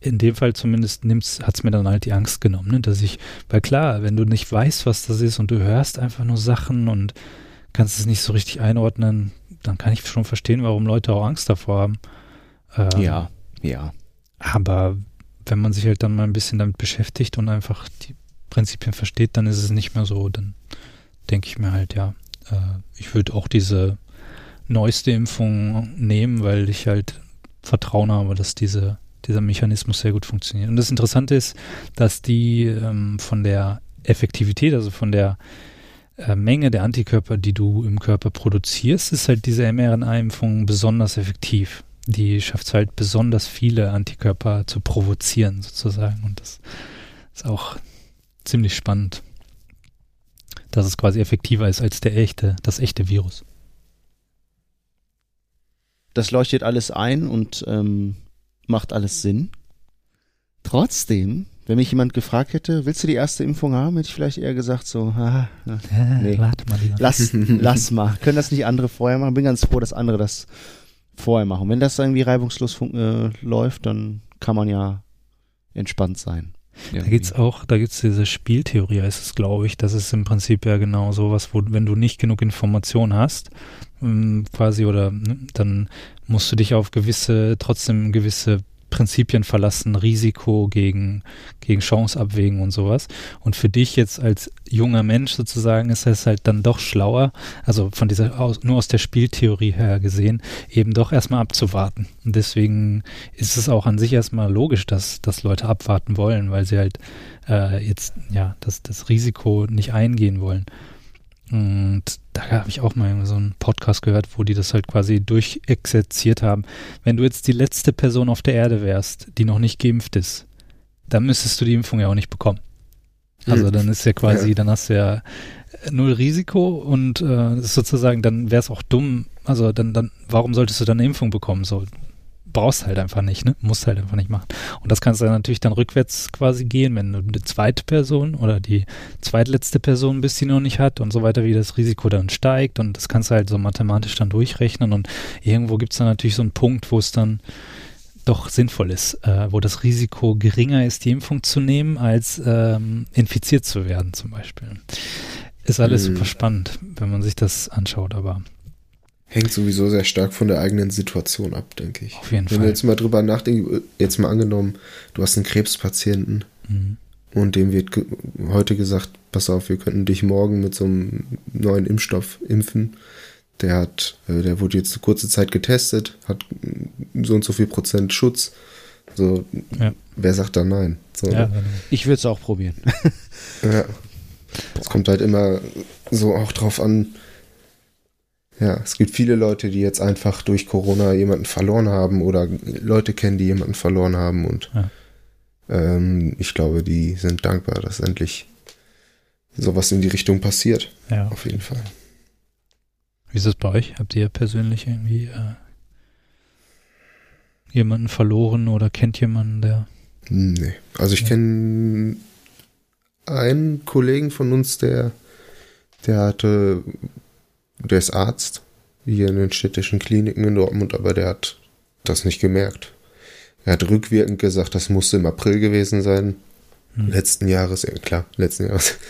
in dem Fall zumindest hat es mir dann halt die Angst genommen, ne? dass ich, weil klar, wenn du nicht weißt, was das ist und du hörst einfach nur Sachen und kannst es nicht so richtig einordnen, dann kann ich schon verstehen, warum Leute auch Angst davor haben. Ähm, ja, ja. Aber wenn man sich halt dann mal ein bisschen damit beschäftigt und einfach die Prinzipien versteht, dann ist es nicht mehr so. Dann denke ich mir halt, ja, äh, ich würde auch diese neueste Impfung nehmen, weil ich halt Vertrauen habe, dass diese, dieser Mechanismus sehr gut funktioniert. Und das Interessante ist, dass die ähm, von der Effektivität, also von der äh, Menge der Antikörper, die du im Körper produzierst, ist halt diese mRNA-Impfung besonders effektiv. Die schafft es halt besonders viele Antikörper zu provozieren, sozusagen. Und das ist auch ziemlich spannend, dass es quasi effektiver ist als der echte, das echte Virus. Das leuchtet alles ein und ähm, macht alles Sinn. Trotzdem wenn mich jemand gefragt hätte, willst du die erste Impfung haben, hätte ich vielleicht eher gesagt so, ah, nee. warte mal. Lass, <laughs> lass mal. Können das nicht andere vorher machen? Bin ganz froh, dass andere das vorher machen. Wenn das irgendwie reibungslos äh, läuft, dann kann man ja entspannt sein. Irgendwie. Da gibt's auch, da gibt's diese Spieltheorie, heißt es, glaube ich. Das ist im Prinzip ja genau sowas, wo, wenn du nicht genug Information hast, ähm, quasi, oder ne, dann musst du dich auf gewisse, trotzdem gewisse Prinzipien verlassen, Risiko gegen, gegen Chance abwägen und sowas. Und für dich jetzt als junger Mensch sozusagen ist es halt dann doch schlauer, also von dieser, aus, nur aus der Spieltheorie her gesehen, eben doch erstmal abzuwarten. Und deswegen ist es auch an sich erstmal logisch, dass, dass Leute abwarten wollen, weil sie halt äh, jetzt, ja, das, das Risiko nicht eingehen wollen. Und da habe ich auch mal so einen Podcast gehört, wo die das halt quasi durchexerziert haben. Wenn du jetzt die letzte Person auf der Erde wärst, die noch nicht geimpft ist, dann müsstest du die Impfung ja auch nicht bekommen. Also hm. dann ist ja quasi, ja. dann hast du ja null Risiko und äh, sozusagen, dann wäre es auch dumm, also dann, dann, warum solltest du dann eine Impfung bekommen? So, brauchst halt einfach nicht, ne? Musst halt einfach nicht machen. Und das kannst du dann natürlich dann rückwärts quasi gehen, wenn du eine zweite Person oder die zweitletzte Person bist, die noch nicht hat und so weiter, wie das Risiko dann steigt. Und das kannst du halt so mathematisch dann durchrechnen. Und irgendwo gibt es dann natürlich so einen Punkt, wo es dann doch sinnvoll ist, äh, wo das Risiko geringer ist, die Impfung zu nehmen, als ähm, infiziert zu werden zum Beispiel. Ist alles mhm. super spannend, wenn man sich das anschaut, aber Hängt sowieso sehr stark von der eigenen Situation ab, denke ich. Auf jeden Wenn Fall. Wenn jetzt mal drüber nachdenken, jetzt mal angenommen, du hast einen Krebspatienten mhm. und dem wird ge heute gesagt, pass auf, wir könnten dich morgen mit so einem neuen Impfstoff impfen. Der hat, äh, der wurde jetzt eine kurze Zeit getestet, hat so und so viel Prozent Schutz. So, ja. wer sagt da nein? So, ja, genau. ich würde es auch probieren. ja. Es kommt halt immer so auch drauf an, ja, es gibt viele Leute, die jetzt einfach durch Corona jemanden verloren haben oder Leute kennen, die jemanden verloren haben und ja. ähm, ich glaube, die sind dankbar, dass endlich sowas in die Richtung passiert. Ja. Auf jeden Fall. Wie ist es bei euch? Habt ihr persönlich irgendwie äh, jemanden verloren oder kennt jemanden, der. Nee. Also ich ja. kenne einen Kollegen von uns, der, der hatte der ist Arzt hier in den städtischen Kliniken in Dortmund, aber der hat das nicht gemerkt. Er hat rückwirkend gesagt, das musste im April gewesen sein. Hm. Letzten Jahres, ja klar, letzten Jahres. <laughs>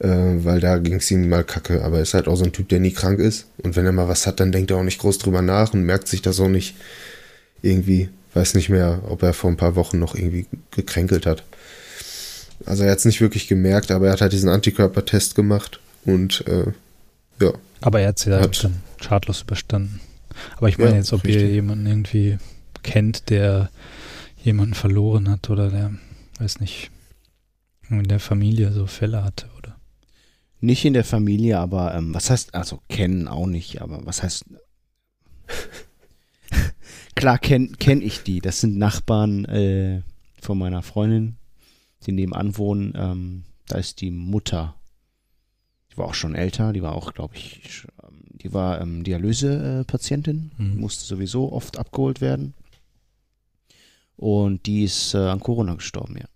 Äh, weil da ging es ihm mal kacke. Aber er ist halt auch so ein Typ, der nie krank ist. Und wenn er mal was hat, dann denkt er auch nicht groß drüber nach und merkt sich das auch nicht irgendwie. Weiß nicht mehr, ob er vor ein paar Wochen noch irgendwie gekränkelt hat. Also er hat es nicht wirklich gemerkt, aber er hat halt diesen Antikörpertest gemacht und äh, ja, aber er hat es ja hat. schadlos überstanden. Aber ich meine ja, jetzt, ob richtig. ihr jemanden irgendwie kennt, der jemanden verloren hat oder der, weiß nicht, in der Familie so Fälle hatte, oder? Nicht in der Familie, aber ähm, was heißt, also kennen auch nicht, aber was heißt. <laughs> Klar kenne kenn ich die. Das sind Nachbarn äh, von meiner Freundin, die nebenan wohnen. Ähm, da ist die Mutter war auch schon älter, die war auch, glaube ich, ähm, die war ähm, Dialysepatientin, mhm. musste sowieso oft abgeholt werden. Und die ist äh, an Corona gestorben, ja.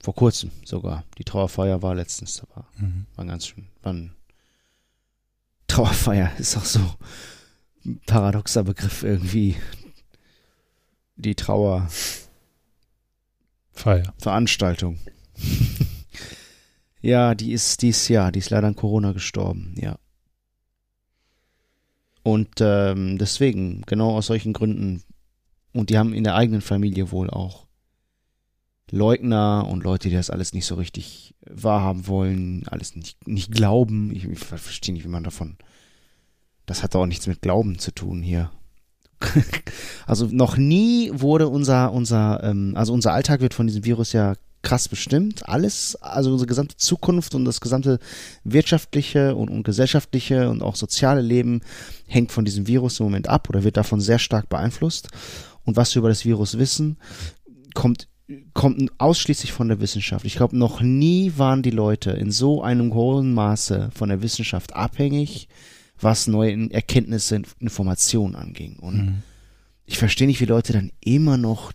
Vor kurzem sogar. Die Trauerfeier war letztens, da war, mhm. war ganz schön. War Trauerfeier <laughs> ist auch so ein paradoxer Begriff irgendwie. Die Trauer Feier. Veranstaltung. <laughs> ja, die ist, die ist, ja, die ist leider an Corona gestorben, ja. Und ähm, deswegen, genau aus solchen Gründen, und die haben in der eigenen Familie wohl auch Leugner und Leute, die das alles nicht so richtig wahrhaben wollen, alles nicht, nicht glauben. Ich, ich verstehe nicht, wie man davon. Das hat auch nichts mit Glauben zu tun hier. <laughs> also noch nie wurde unser, unser, ähm, also unser Alltag wird von diesem Virus ja krass bestimmt. Alles, also unsere gesamte Zukunft und das gesamte wirtschaftliche und, und gesellschaftliche und auch soziale Leben hängt von diesem Virus im Moment ab oder wird davon sehr stark beeinflusst. Und was wir über das Virus wissen, kommt kommt ausschließlich von der Wissenschaft. Ich glaube, noch nie waren die Leute in so einem hohen Maße von der Wissenschaft abhängig, was neue Erkenntnisse, Informationen anging. Und mhm. ich verstehe nicht, wie Leute dann immer noch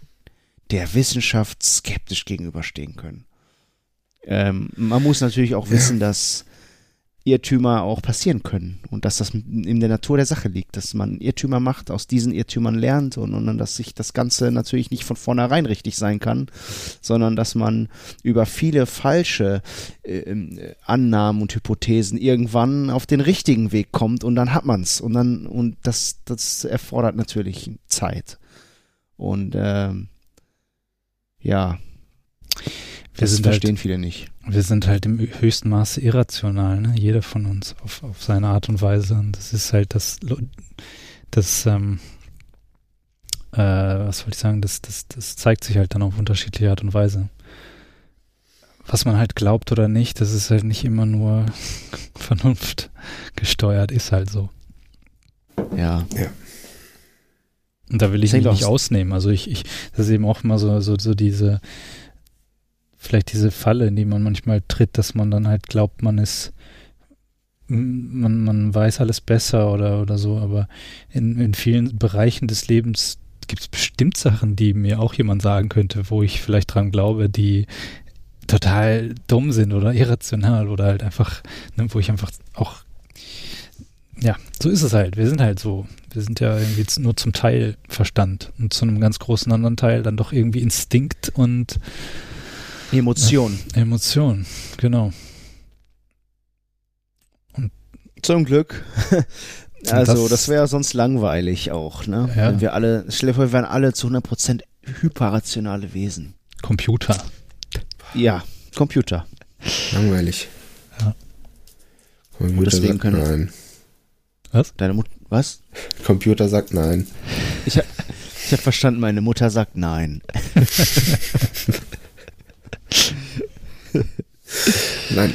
der Wissenschaft skeptisch gegenüberstehen können. Ähm, man muss natürlich auch wissen, dass Irrtümer auch passieren können und dass das in der Natur der Sache liegt, dass man Irrtümer macht, aus diesen Irrtümern lernt und, und dass sich das Ganze natürlich nicht von vornherein richtig sein kann, sondern dass man über viele falsche äh, Annahmen und Hypothesen irgendwann auf den richtigen Weg kommt und dann hat man's und dann und das das erfordert natürlich Zeit und ähm, ja, wir das verstehen halt, viele nicht. Wir sind halt im höchsten Maße irrational, ne? jeder von uns auf, auf seine Art und Weise. Und das ist halt das, das ähm, äh, was wollte ich sagen, das, das, das zeigt sich halt dann auf unterschiedliche Art und Weise. Was man halt glaubt oder nicht, das ist halt nicht immer nur <laughs> Vernunft gesteuert, ist halt so. Ja. Ja. Und da will ich mich nicht ausnehmen. Also ich, ich, das ist eben auch immer so, so, so diese, vielleicht diese Falle, in die man manchmal tritt, dass man dann halt glaubt, man ist, man, man weiß alles besser oder, oder so, aber in, in vielen Bereichen des Lebens gibt es bestimmt Sachen, die mir auch jemand sagen könnte, wo ich vielleicht dran glaube, die total dumm sind oder irrational oder halt einfach, ne, wo ich einfach auch, ja, so ist es halt. Wir sind halt so. Wir sind ja irgendwie nur zum Teil Verstand und zu einem ganz großen anderen Teil dann doch irgendwie Instinkt und Emotion. Ja, Emotion, genau. Und Zum Glück. <laughs> also, das, das wäre sonst langweilig auch, ne? Ja. Wenn wir alle, stell dir vor, wir wären alle zu 100% hyperrationale Wesen. Computer. Ja, Computer. Langweilig. Ja. Computer deswegen können nein. Was? Deine Mutter, was? Computer sagt nein. Ich, ich habe verstanden, meine Mutter sagt nein. Nein.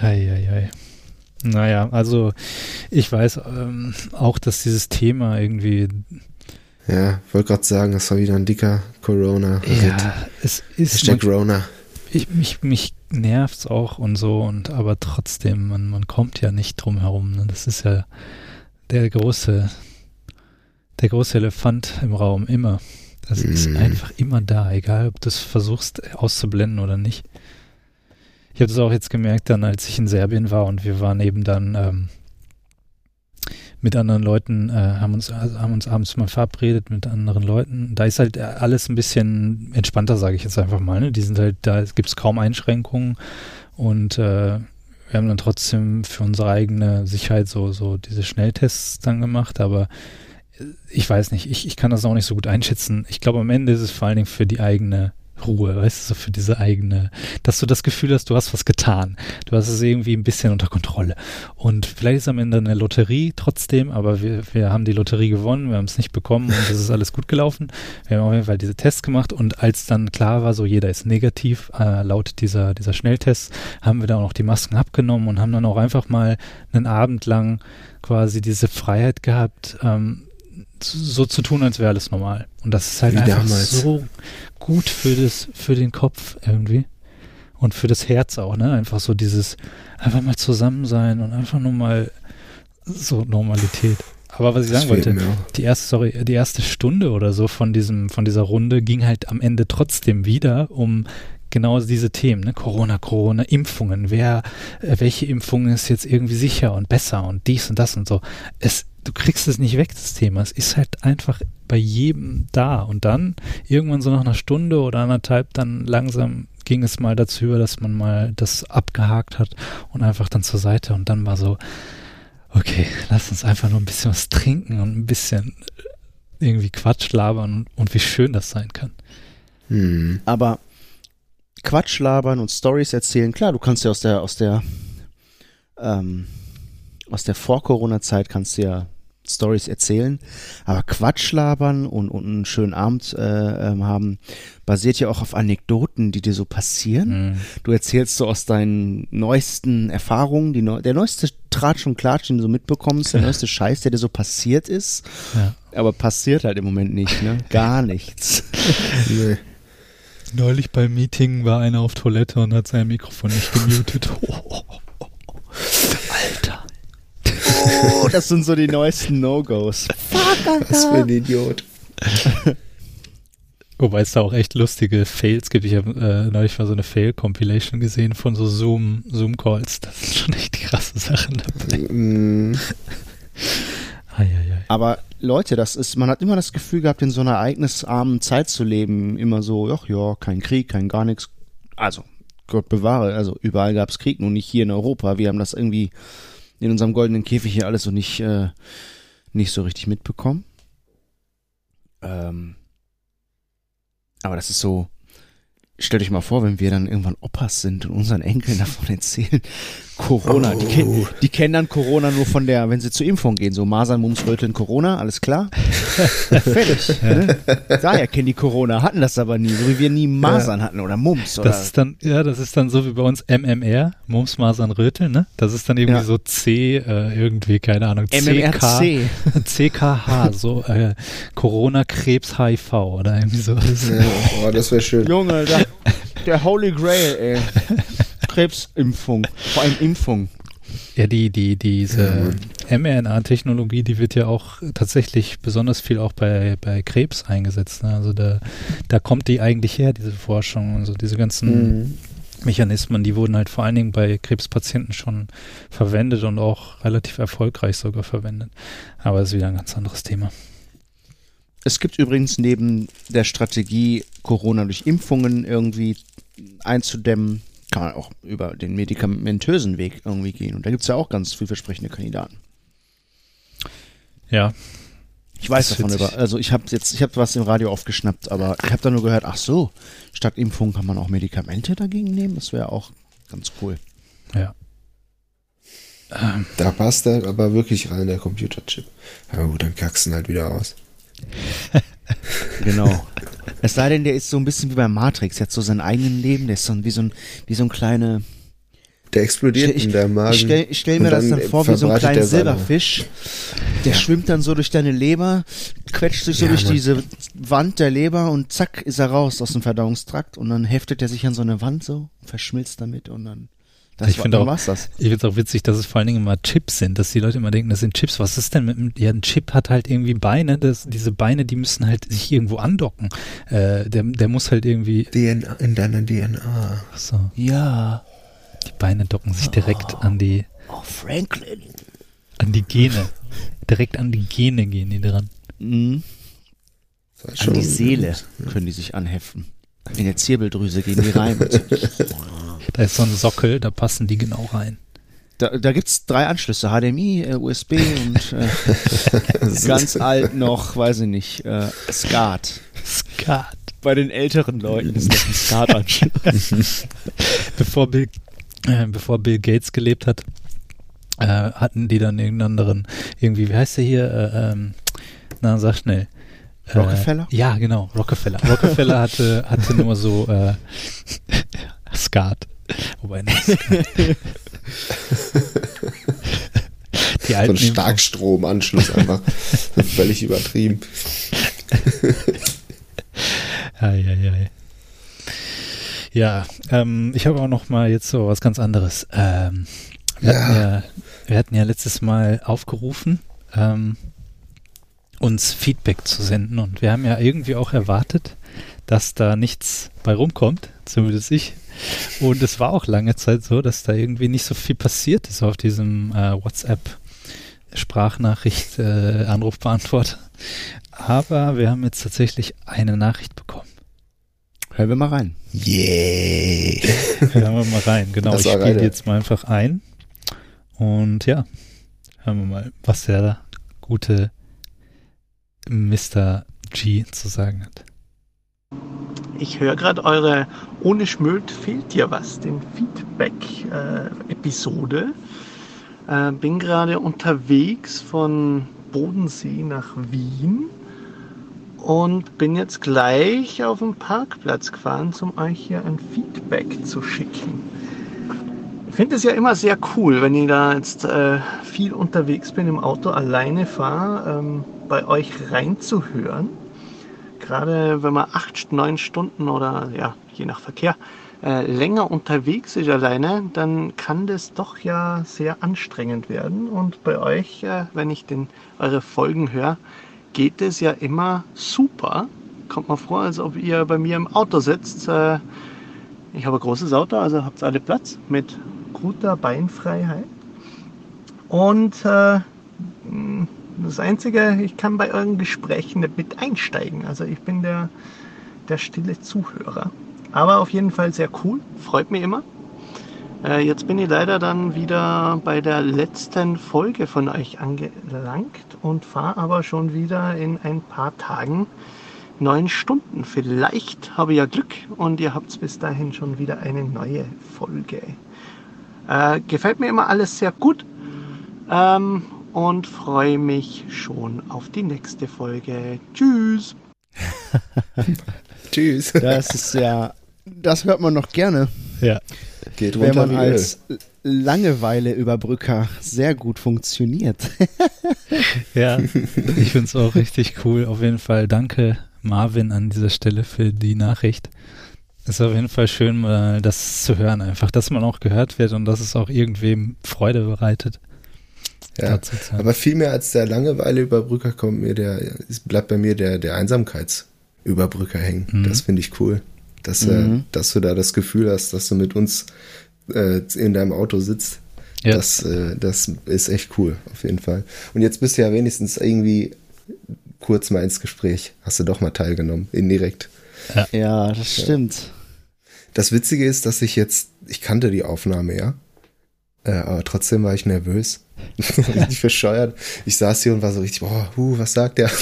Eieiei. Naja, also ich weiß ähm, auch, dass dieses Thema irgendwie. Ja, wollte gerade sagen, es war wieder ein dicker Corona. Ja, es ist. Hashtag Corona. Ich, mich, mich nervt's auch und so, und aber trotzdem, man, man kommt ja nicht drum herum. Ne? Das ist ja der große, der große Elefant im Raum, immer. Das mm. ist mhm. einfach immer da, egal ob du es versuchst auszublenden oder nicht. Ich habe das auch jetzt gemerkt, dann als ich in Serbien war und wir waren eben dann ähm, mit anderen Leuten, äh, haben, uns, also haben uns abends mal verabredet mit anderen Leuten. Da ist halt alles ein bisschen entspannter, sage ich jetzt einfach mal. Ne? Die sind halt, da gibt es kaum Einschränkungen und äh, wir haben dann trotzdem für unsere eigene Sicherheit so, so diese Schnelltests dann gemacht, aber ich weiß nicht, ich, ich kann das auch nicht so gut einschätzen. Ich glaube, am Ende ist es vor allen Dingen für die eigene Ruhe, weißt du, so für diese eigene, dass du das Gefühl hast, du hast was getan. Du hast es irgendwie ein bisschen unter Kontrolle. Und vielleicht ist am Ende eine Lotterie trotzdem, aber wir, wir haben die Lotterie gewonnen, wir haben es nicht bekommen und es ist alles gut gelaufen. Wir haben auf jeden Fall diese Tests gemacht und als dann klar war, so jeder ist negativ, äh, laut dieser, dieser Schnelltests, haben wir dann auch noch die Masken abgenommen und haben dann auch einfach mal einen Abend lang quasi diese Freiheit gehabt, ähm, so zu tun, als wäre alles normal. Und das ist halt Wie einfach damals. so gut für das, für den Kopf irgendwie. Und für das Herz auch, ne? Einfach so dieses, einfach mal zusammen sein und einfach nur mal so Normalität. Aber was ich sagen wollte, die erste, sorry, die erste Stunde oder so von diesem, von dieser Runde ging halt am Ende trotzdem wieder um genau diese Themen, ne? Corona, Corona, Impfungen, wer, äh, welche Impfung ist jetzt irgendwie sicher und besser und dies und das und so. Es du kriegst es nicht weg, das Thema. Es ist halt einfach bei jedem da. Und dann irgendwann so nach einer Stunde oder anderthalb dann langsam ging es mal dazu über, dass man mal das abgehakt hat und einfach dann zur Seite. Und dann war so, okay, lass uns einfach nur ein bisschen was trinken und ein bisschen irgendwie Quatsch labern und, und wie schön das sein kann. Hm. Aber Quatsch labern und Stories erzählen, klar, du kannst ja aus der, aus der, ähm, aus der Vor-Corona-Zeit kannst du ja Stories erzählen, aber Quatsch labern und, und einen schönen Abend äh, ähm, haben, basiert ja auch auf Anekdoten, die dir so passieren. Mhm. Du erzählst so aus deinen neuesten Erfahrungen, die neu, der neueste Tratsch und Klatsch, den du so mitbekommst, der neueste Scheiß, der dir so passiert ist. Ja. Aber passiert halt im Moment nicht, ne? <laughs> Gar nichts. <laughs> nee. Neulich beim Meeting war einer auf Toilette und hat sein Mikrofon nicht gemutet. <laughs> Oh, oh, oh. Oh, das sind so die <laughs> neuesten No-Gos. Was für ein Idiot. <laughs> Wobei es da auch echt lustige Fails gibt. Ich habe äh, neulich mal so eine Fail-Compilation gesehen von so Zoom, Zoom-Calls. Das sind schon echt krasse Sachen dabei. Mm. Aber Leute, das ist, man hat immer das Gefühl gehabt, in so einer ereignisarmen Zeit zu leben. Immer so, ach ja, kein Krieg, kein gar nichts. Also, Gott bewahre, also überall gab es Krieg, nur nicht hier in Europa. Wir haben das irgendwie in unserem goldenen Käfig hier alles so nicht, äh, nicht so richtig mitbekommen. Ähm, aber das ist so, stellt euch mal vor, wenn wir dann irgendwann Opas sind und unseren Enkeln davon <laughs> erzählen, Corona, oh. die, kennen, die kennen dann Corona nur von der, wenn sie zur Impfung gehen, so Masern, Mumps, Röteln, Corona, alles klar? <laughs> Fertig. Ne? Daher kennen die Corona, hatten das aber nie, so wie wir nie Masern ja. hatten oder Mumps. Oder? Das ist dann, ja, das ist dann so wie bei uns MMR, Mumps, Masern, Röteln, ne? Das ist dann irgendwie ja. so C, äh, irgendwie, keine Ahnung, MMRC. CK, CKH, so äh, Corona, Krebs, HIV oder irgendwie so. <laughs> Ja, oh, das wäre schön. Junge, der, der Holy Grail, ey. <laughs> Krebsimpfung, vor allem Impfung. Ja, die, die, diese ja. mRNA-Technologie, die wird ja auch tatsächlich besonders viel auch bei, bei Krebs eingesetzt. Ne? Also da, da kommt die eigentlich her, diese Forschung und so, diese ganzen mhm. Mechanismen, die wurden halt vor allen Dingen bei Krebspatienten schon verwendet und auch relativ erfolgreich sogar verwendet. Aber das ist wieder ein ganz anderes Thema. Es gibt übrigens neben der Strategie, Corona durch Impfungen irgendwie einzudämmen, kann man auch über den medikamentösen Weg irgendwie gehen. Und da gibt es ja auch ganz vielversprechende Kandidaten. Ja. Ich weiß davon über. Also ich habe jetzt, ich habe was im Radio aufgeschnappt, aber ich habe da nur gehört, ach so, statt Impfung kann man auch Medikamente dagegen nehmen. Das wäre auch ganz cool. Ja. Ähm. Da passt er aber wirklich rein, der Computerchip. Aber gut, dann kackst du halt wieder aus. <laughs> genau. Es sei denn, der ist so ein bisschen wie bei Matrix, der hat so sein eigenes Leben, der ist so wie so ein, wie so ein kleine. Der explodiert ich, in der Magen. Ich stell, ich stell mir das dann vor wie so ein kleiner Silberfisch. Der ja. schwimmt dann so durch deine Leber, quetscht sich so ja, durch Mann. diese Wand der Leber und zack ist er raus aus dem Verdauungstrakt und dann heftet er sich an so eine Wand so, verschmilzt damit und dann das ich finde auch, das. Ich finde es auch witzig, dass es vor allen Dingen immer Chips sind, dass die Leute immer denken, das sind Chips. Was ist denn mit ja, ein Chip hat halt irgendwie Beine, das, diese Beine, die müssen halt sich irgendwo andocken. Äh, der, der muss halt irgendwie DNA, in deiner DNA. Ach so. Ja. Die Beine docken sich direkt oh. an die Oh, Franklin. An die Gene. direkt an die Gene gehen die dran. Mhm. An die Seele können die sich anheften. In der Zirbeldrüse gehen die rein. <laughs> Da ist so ein Sockel, da passen die genau rein. Da, da gibt es drei Anschlüsse, HDMI, äh, USB und äh, <laughs> ganz alt noch, weiß ich nicht, äh, SCART. SCART. Bei den älteren Leuten ist das ein SCART-Anschluss. <laughs> bevor, Bill, äh, bevor Bill Gates gelebt hat, äh, hatten die dann irgendeinen anderen, irgendwie, wie heißt der hier? Äh, ähm, na, sag schnell. Äh, Rockefeller? ja, genau, Rockefeller. Rockefeller <laughs> hatte, hatte nur so äh, <laughs> Skat. Wobei nicht. <laughs> Die alten so ein Starkstromanschluss einfach. Völlig übertrieben. ei, ei, ei. Ja, ähm, ich habe auch noch mal jetzt so was ganz anderes. Ähm, wir, ja. Hatten ja, wir hatten ja letztes Mal aufgerufen, ähm, uns Feedback zu senden und wir haben ja irgendwie auch erwartet, dass da nichts bei rumkommt, zumindest ich. Und es war auch lange Zeit so, dass da irgendwie nicht so viel passiert ist auf diesem äh, WhatsApp Sprachnachricht, äh, Anrufbeantworter. Aber wir haben jetzt tatsächlich eine Nachricht bekommen. Hören wir mal rein. Yeah. <laughs> Hören wir mal rein. Genau, Das ich spiele jetzt mal einfach ein. Und ja, hören wir mal, was der gute Mr. G zu sagen hat. Ich höre gerade eure Ohne Schmöd fehlt dir was, den Feedback-Episode. Äh, bin gerade unterwegs von Bodensee nach Wien und bin jetzt gleich auf den Parkplatz gefahren, um euch hier ein Feedback zu schicken. Ich finde es ja immer sehr cool, wenn ich da jetzt äh, viel unterwegs bin, im Auto alleine fahre, ähm, bei euch reinzuhören gerade wenn man acht, neun Stunden oder ja, je nach Verkehr äh, länger unterwegs ist alleine, dann kann das doch ja sehr anstrengend werden. Und bei euch, äh, wenn ich den, eure Folgen höre, geht es ja immer super. Kommt mir vor, als ob ihr bei mir im Auto sitzt. Äh, ich habe ein großes Auto, also habt alle Platz mit guter Beinfreiheit. Und äh, das Einzige, ich kann bei euren Gesprächen nicht mit einsteigen. Also ich bin der, der stille Zuhörer. Aber auf jeden Fall sehr cool, freut mich immer. Äh, jetzt bin ich leider dann wieder bei der letzten Folge von euch angelangt und fahre aber schon wieder in ein paar Tagen neun Stunden. Vielleicht habe ich ja Glück und ihr habt bis dahin schon wieder eine neue Folge. Äh, gefällt mir immer alles sehr gut. Ähm, und freue mich schon auf die nächste Folge. Tschüss. <laughs> Tschüss. Das ist ja, das hört man noch gerne, Ja. Geht wenn man wie als Langeweile-Überbrücker sehr gut funktioniert. <laughs> Ja, ich finde es auch richtig cool. Auf jeden Fall danke Marvin an dieser Stelle für die Nachricht. Ist auf jeden Fall schön, mal das zu hören einfach, dass man auch gehört wird und dass es auch irgendwem Freude bereitet. Ja, aber viel mehr als der Langeweile-Überbrücker kommt mir der, bleibt bei mir der, der Einsamkeitsüberbrücker hängen. Mhm. Das finde ich cool. Dass, Mhm. äh, dass du da das Gefühl hast, dass du mit uns äh, in deinem Auto sitzt. Ja. Das, äh, das ist echt cool, auf jeden Fall. Und jetzt bist du ja wenigstens irgendwie kurz mal ins Gespräch. Hast du doch mal teilgenommen, indirekt. Ja, das stimmt. Das Witzige ist, dass ich jetzt, ich kannte die Aufnahme, ja. Äh, aber trotzdem war ich nervös. <laughs> richtig bescheuert. Ich saß hier und war so richtig, boah, huh, was sagt der? <laughs>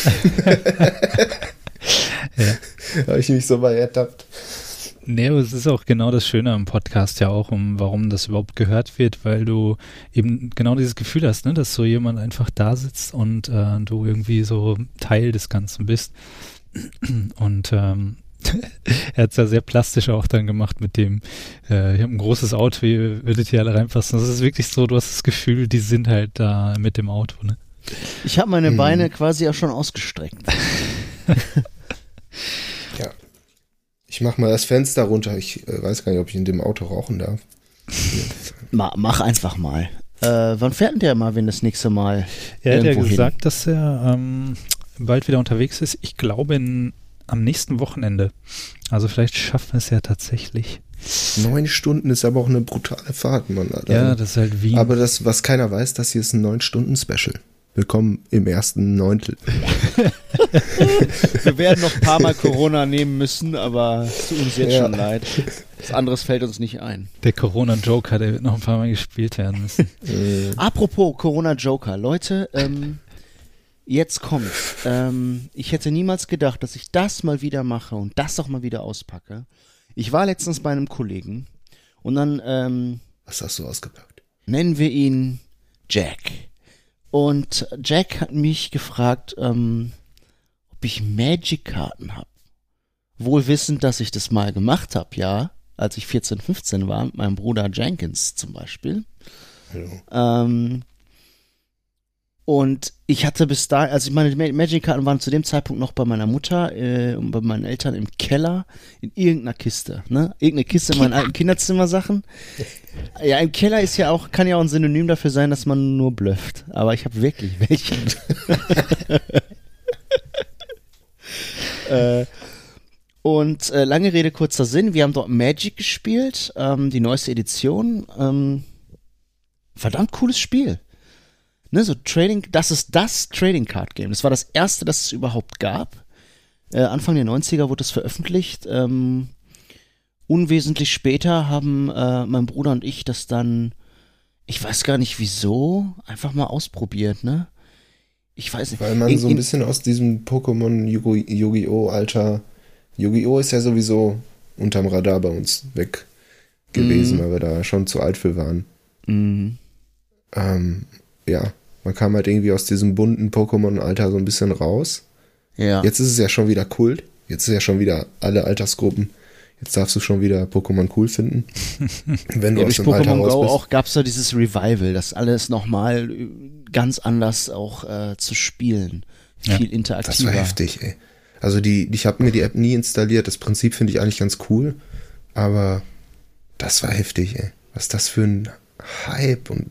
Ja. Habe ich mich so bei ertappt. Nee, aber es ist auch genau das Schöne am Podcast ja auch, um warum das überhaupt gehört wird, weil du eben genau dieses Gefühl hast, ne, dass so jemand einfach da sitzt und äh, du irgendwie so Teil des Ganzen bist. Und ähm, <laughs> er hat es ja sehr plastisch auch dann gemacht mit dem, äh, ich habe ein großes Auto, wie würdet ihr alle reinpassen? Das ist wirklich so, du hast das Gefühl, die sind halt da mit dem Auto, ne? Ich habe meine Mhm. Beine quasi auch schon ausgestreckt. <laughs> Ja. Ich mach mal das Fenster runter. Ich äh, weiß gar nicht, ob ich in dem Auto rauchen darf. Ma, mach einfach mal. Äh, wann fährt denn der mal, wenn das nächste Mal? Er hat ja irgendwo hin? gesagt, dass er ähm, bald wieder unterwegs ist. Ich glaube in, am nächsten Wochenende. Also vielleicht schaffen wir es ja tatsächlich. Neun Stunden ist aber auch eine brutale Fahrt, Mann. Alter. Ja, das ist halt Wien. aber das, was keiner weiß, das hier ist ein neun Stunden Special. Willkommen im ersten Neuntel. Wir werden noch ein paar Mal Corona nehmen müssen, aber es tut uns jetzt Ja. schon leid. Was anderes fällt uns nicht ein. der Corona-Joker, der wird noch ein paar Mal gespielt werden müssen. <laughs> Äh, Apropos Corona Joker, Leute, ähm, jetzt kommt. Ähm, ich hätte niemals gedacht, dass ich das mal wieder mache und das auch mal wieder auspacke. Ich war letztens bei einem Kollegen und dann ähm, was hast du ausgepackt? nennen wir ihn Jack. Und Jack hat mich gefragt, ähm, ob ich Magic-Karten habe. Wohl wissend, dass ich das mal gemacht habe, ja, als ich 14, 15 war, mit meinem Bruder Jenkins zum Beispiel. Hallo. Ähm, und ich hatte bis da, also meine Ma- Magic-Karten waren zu dem Zeitpunkt noch bei meiner Mutter äh, und bei meinen Eltern im Keller in irgendeiner Kiste, ne? Irgendeine Kiste in meinen alten Kinderzimmersachen. Ja, im Keller ist ja auch, kann ja auch ein Synonym dafür sein, dass man nur blufft. Aber ich habe wirklich welche. <laughs> äh, und äh, lange Rede, kurzer Sinn, wir haben dort Magic gespielt, ähm, die neueste Edition. Ähm, verdammt cooles Spiel. Ne, so Trading, das ist das Trading Card Game. Das war das erste, das es überhaupt gab. Äh, Anfang der 90er wurde es veröffentlicht. Ähm, unwesentlich später haben äh, mein Bruder und ich das dann, ich weiß gar nicht wieso, einfach mal ausprobiert, ne? Ich weiß nicht. Weil man In- so ein in- bisschen aus diesem Pokémon Yu- Yu-Gi-Oh! Alter. Yu-Gi-Oh! ist ja sowieso unterm Radar bei uns weg gewesen, Mhm. weil wir da schon zu alt für waren. Mhm. Ähm, ja, man kam halt irgendwie aus diesem bunten Pokémon-Alter so ein bisschen raus. Ja. Jetzt ist es ja schon wieder Kult. Jetzt ist ja schon wieder alle Altersgruppen. Jetzt darfst du schon wieder Pokémon cool finden. <laughs> Wenn du Ja, aus durch dem Alter Pokémon raus Go bist. auch gab es da dieses Revival, das alles nochmal äh, ganz anders auch äh, zu spielen. Ja, Viel Das interaktiver. war heftig, ey. Also die, ich habe mir die App nie installiert. Das Prinzip finde ich eigentlich ganz cool. Aber das war heftig, ey. Was das für ein Hype und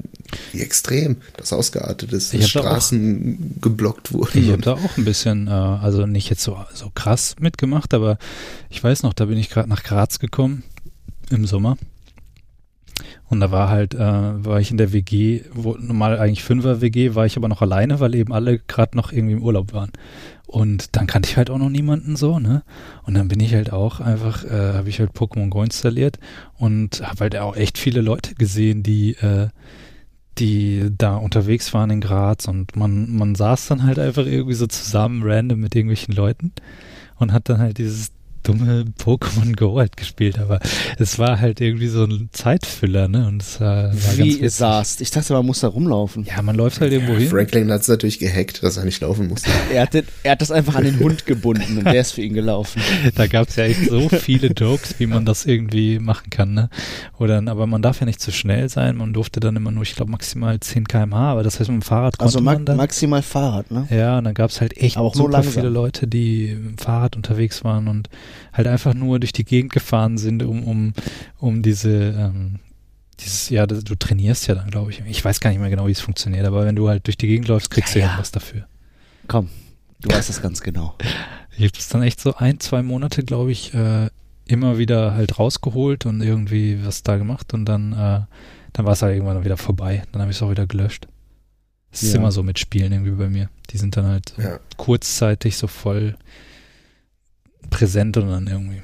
wie extrem das ausgeartet ist. Dass hab da auch- Straßen geblockt wurden. Ich habe da auch ein bisschen, äh, also nicht jetzt so, so krass mitgemacht, aber ich weiß noch, da bin ich gerade nach Graz gekommen im Sommer. Und da war halt, äh, war ich in der WG, wo normal eigentlich Fünfer WG, war ich aber noch alleine, weil eben alle gerade noch irgendwie im Urlaub waren. Und dann kannte ich halt auch noch niemanden so, ne? Und dann bin ich halt auch einfach, äh, habe ich halt Pokémon Go installiert und habe halt auch echt viele Leute gesehen, die, äh, die da unterwegs waren in Graz und man, man saß dann halt einfach irgendwie so zusammen random mit irgendwelchen Leuten und hat dann halt dieses dumme Pokémon Go halt gespielt, aber es war halt irgendwie so ein Zeitfüller, ne? Und es war, war ganz Wie ihr saßt. Ich dachte, man muss da rumlaufen. Ja, man läuft halt irgendwo hin. Franklin hat es natürlich gehackt, dass er nicht laufen musste. <laughs> Er hat, den, er hat das einfach an den Hund gebunden und der ist für ihn gelaufen. <laughs> Da gab es ja echt so viele Jokes, wie man das irgendwie machen kann, ne? Oder, aber man darf ja nicht zu schnell sein. Man durfte dann immer nur, ich glaube, maximal 10 km/h, aber das heißt, mit dem Fahrrad konnte Also ma man dann. maximal Fahrrad, ne? Ja, und dann gab es halt echt Aber auch super langsam. viele Leute, die mit dem Fahrrad unterwegs waren und halt einfach nur durch die Gegend gefahren sind, um, um, um diese, ähm, dieses, ja, das- du trainierst ja dann, glaube ich. Ich weiß gar nicht mehr genau, wie es funktioniert, aber wenn du halt durch die Gegend läufst, kriegst du Ja, ja, ja. was dafür. Komm, du weißt das ganz genau. <laughs> Ich habe das dann echt so ein, zwei Monate, glaube ich, äh, immer wieder halt rausgeholt und irgendwie was da gemacht und dann, äh, dann war es halt irgendwann wieder vorbei. Dann habe ich es auch wieder gelöscht. Es ist Ja. immer so mit Spielen irgendwie bei mir. Die sind dann halt so Ja. kurzzeitig so voll präsent und dann irgendwie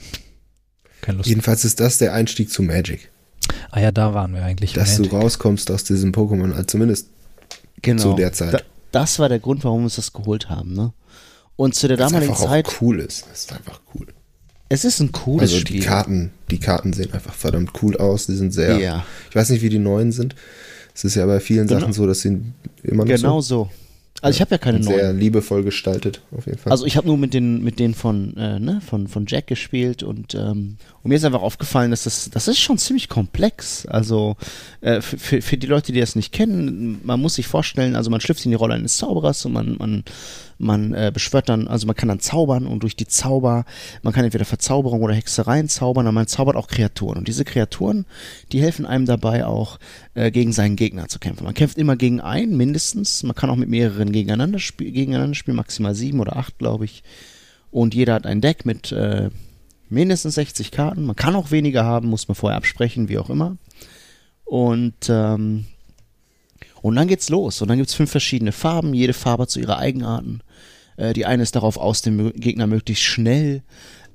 keine Lust. Jedenfalls ist das der Einstieg zu Magic. Ah ja, da waren wir eigentlich. Dass Magic. du rauskommst aus diesem Pokémon, also zumindest Genau. zu der Zeit. Da, das war der Grund, warum wir uns das geholt haben, ne? Und zu der Weil's damaligen einfach Zeit, auch cool ist. Das ist einfach cool. es ist ein cooles Also Spiel. die Karten, die Karten sehen einfach verdammt cool aus. Die sind sehr. Ja, Ich weiß nicht, wie die neuen sind. Es ist ja bei vielen Genau. Sachen so, dass sie immer noch genau so so. Also ich habe ja keine neuen. sehr liebevoll gestaltet, auf jeden Fall. Also ich habe nur mit den mit denen von äh, ne, von von Jack gespielt und ähm, und mir ist einfach aufgefallen, dass das das ist schon ziemlich komplex. Also äh, für, für die Leute, die das nicht kennen, man muss sich vorstellen, also man schlüpft in die Rolle eines Zauberers und man man man äh, beschwört dann, also man kann dann zaubern und durch die Zauber, man kann entweder Verzauberung oder Hexereien zaubern, aber man zaubert auch Kreaturen und diese Kreaturen, die helfen einem dabei auch äh, gegen seinen Gegner zu kämpfen. Man kämpft immer gegen einen mindestens, man kann auch mit mehreren gegeneinander, spiel gegeneinander spielen, maximal sieben oder acht, glaube ich. Und jeder hat ein Deck mit äh, mindestens 60 Karten. Man kann auch weniger haben, muss man vorher absprechen, wie auch immer. Und ähm, und dann geht's los. Und dann gibt's fünf verschiedene Farben. Jede Farbe hat so ihre Eigenarten. Äh, die eine ist darauf aus, den Gegner möglichst schnell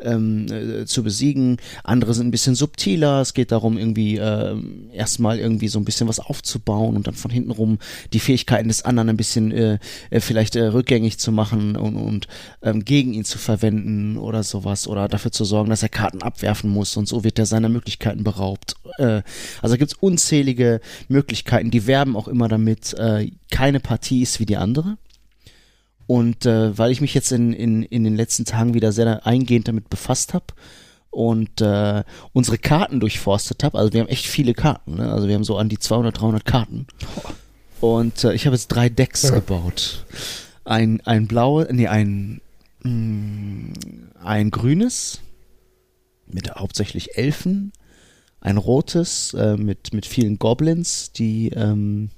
ähm, äh, zu besiegen. Andere sind ein bisschen subtiler. Es geht darum, irgendwie ähm, erstmal irgendwie so ein bisschen was aufzubauen und dann von hinten rum die Fähigkeiten des anderen ein bisschen äh, äh, vielleicht äh, rückgängig zu machen und, und ähm, gegen ihn zu verwenden oder sowas oder dafür zu sorgen, dass er Karten abwerfen muss und so wird er seiner Möglichkeiten beraubt. Äh, also gibt's unzählige Möglichkeiten. Die werben auch immer damit, äh, keine Partie ist wie die andere. Und äh, weil ich mich jetzt in, in, in den letzten Tagen wieder sehr eingehend damit befasst habe und äh, unsere Karten durchforstet habe, also wir haben echt viele Karten, ne? also wir haben so an die 200, 300 Karten. Und äh, ich habe jetzt drei Decks Ja. gebaut. Ein, ein blaues, nee, ein, mh, ein grünes mit hauptsächlich Elfen, ein rotes äh, mit, mit vielen Goblins, die ähm,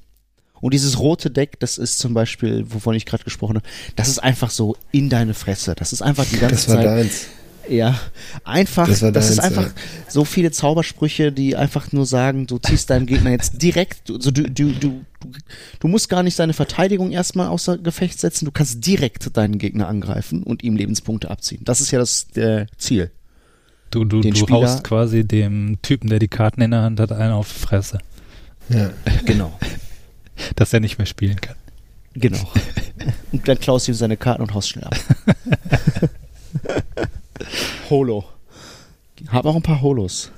und dieses rote Deck, das ist zum Beispiel, wovon ich gerade gesprochen habe, das ist einfach so in deine Fresse. Das ist einfach die ganze das war Zeit. deins. Ja, einfach, Das das, war deins, ist einfach ja. so viele Zaubersprüche, die einfach nur sagen, du ziehst deinem Gegner jetzt direkt, also du, du, du, du, du musst gar nicht seine Verteidigung erstmal außer Gefecht setzen, du kannst direkt deinen Gegner angreifen und ihm Lebenspunkte abziehen. Das ist ja das äh, Ziel. Du, du, Den du Spieler- haust quasi dem Typen, der die Karten in der Hand hat, einen auf die Fresse, Ja. Genau. Dass er nicht mehr spielen kann. Genau. <laughs> Und dann klaust du ihm seine Karten und haust schnell ab. <laughs> Holo. Hab auch ein paar Holos.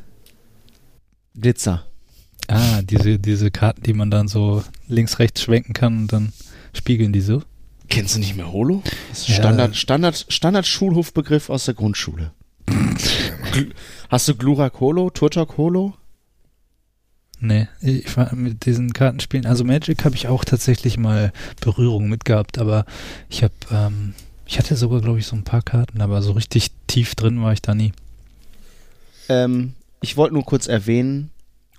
Glitzer. Ah, diese, diese Karten, die man dann so links, rechts schwenken kann und dann spiegeln die so. Kennst du nicht mehr Holo? Ja. Standard, Standard, Standard Schulhofbegriff aus der Grundschule. <laughs> Hast du Glurak Holo, Turtok Holo? Nee, ich war mit diesen Kartenspielen, also Magic habe ich auch tatsächlich mal Berührung mit gehabt, aber ich habe, ähm, ich hatte sogar, glaube ich, so ein paar Karten, aber so richtig tief drin war ich da nie. Ähm, ich wollte nur kurz erwähnen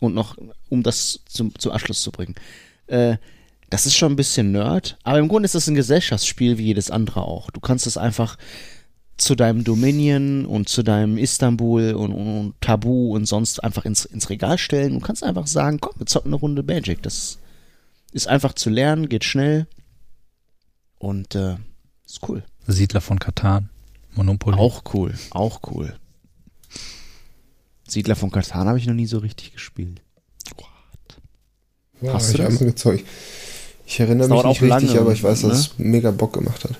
und noch, um das zum, zum Abschluss zu bringen. Äh, das ist schon ein bisschen Nerd, aber im Grunde ist das ein Gesellschaftsspiel wie jedes andere auch. Du kannst es einfach zu deinem Dominion und zu deinem Istanbul und, und Tabu und sonst einfach ins, ins Regal stellen. Du kannst einfach sagen, komm, wir zocken eine Runde Magic. Das ist einfach zu lernen, geht schnell und äh, ist cool. Siedler von Katan, Monopoly. Auch cool, auch cool. Siedler von Katan habe ich noch nie so richtig gespielt. Ja, Hast du ich das? einmal gezeugt. Ich erinnere Das mich nicht auch richtig, lange, aber ich weiß, dass ne? es mega Bock gemacht hat.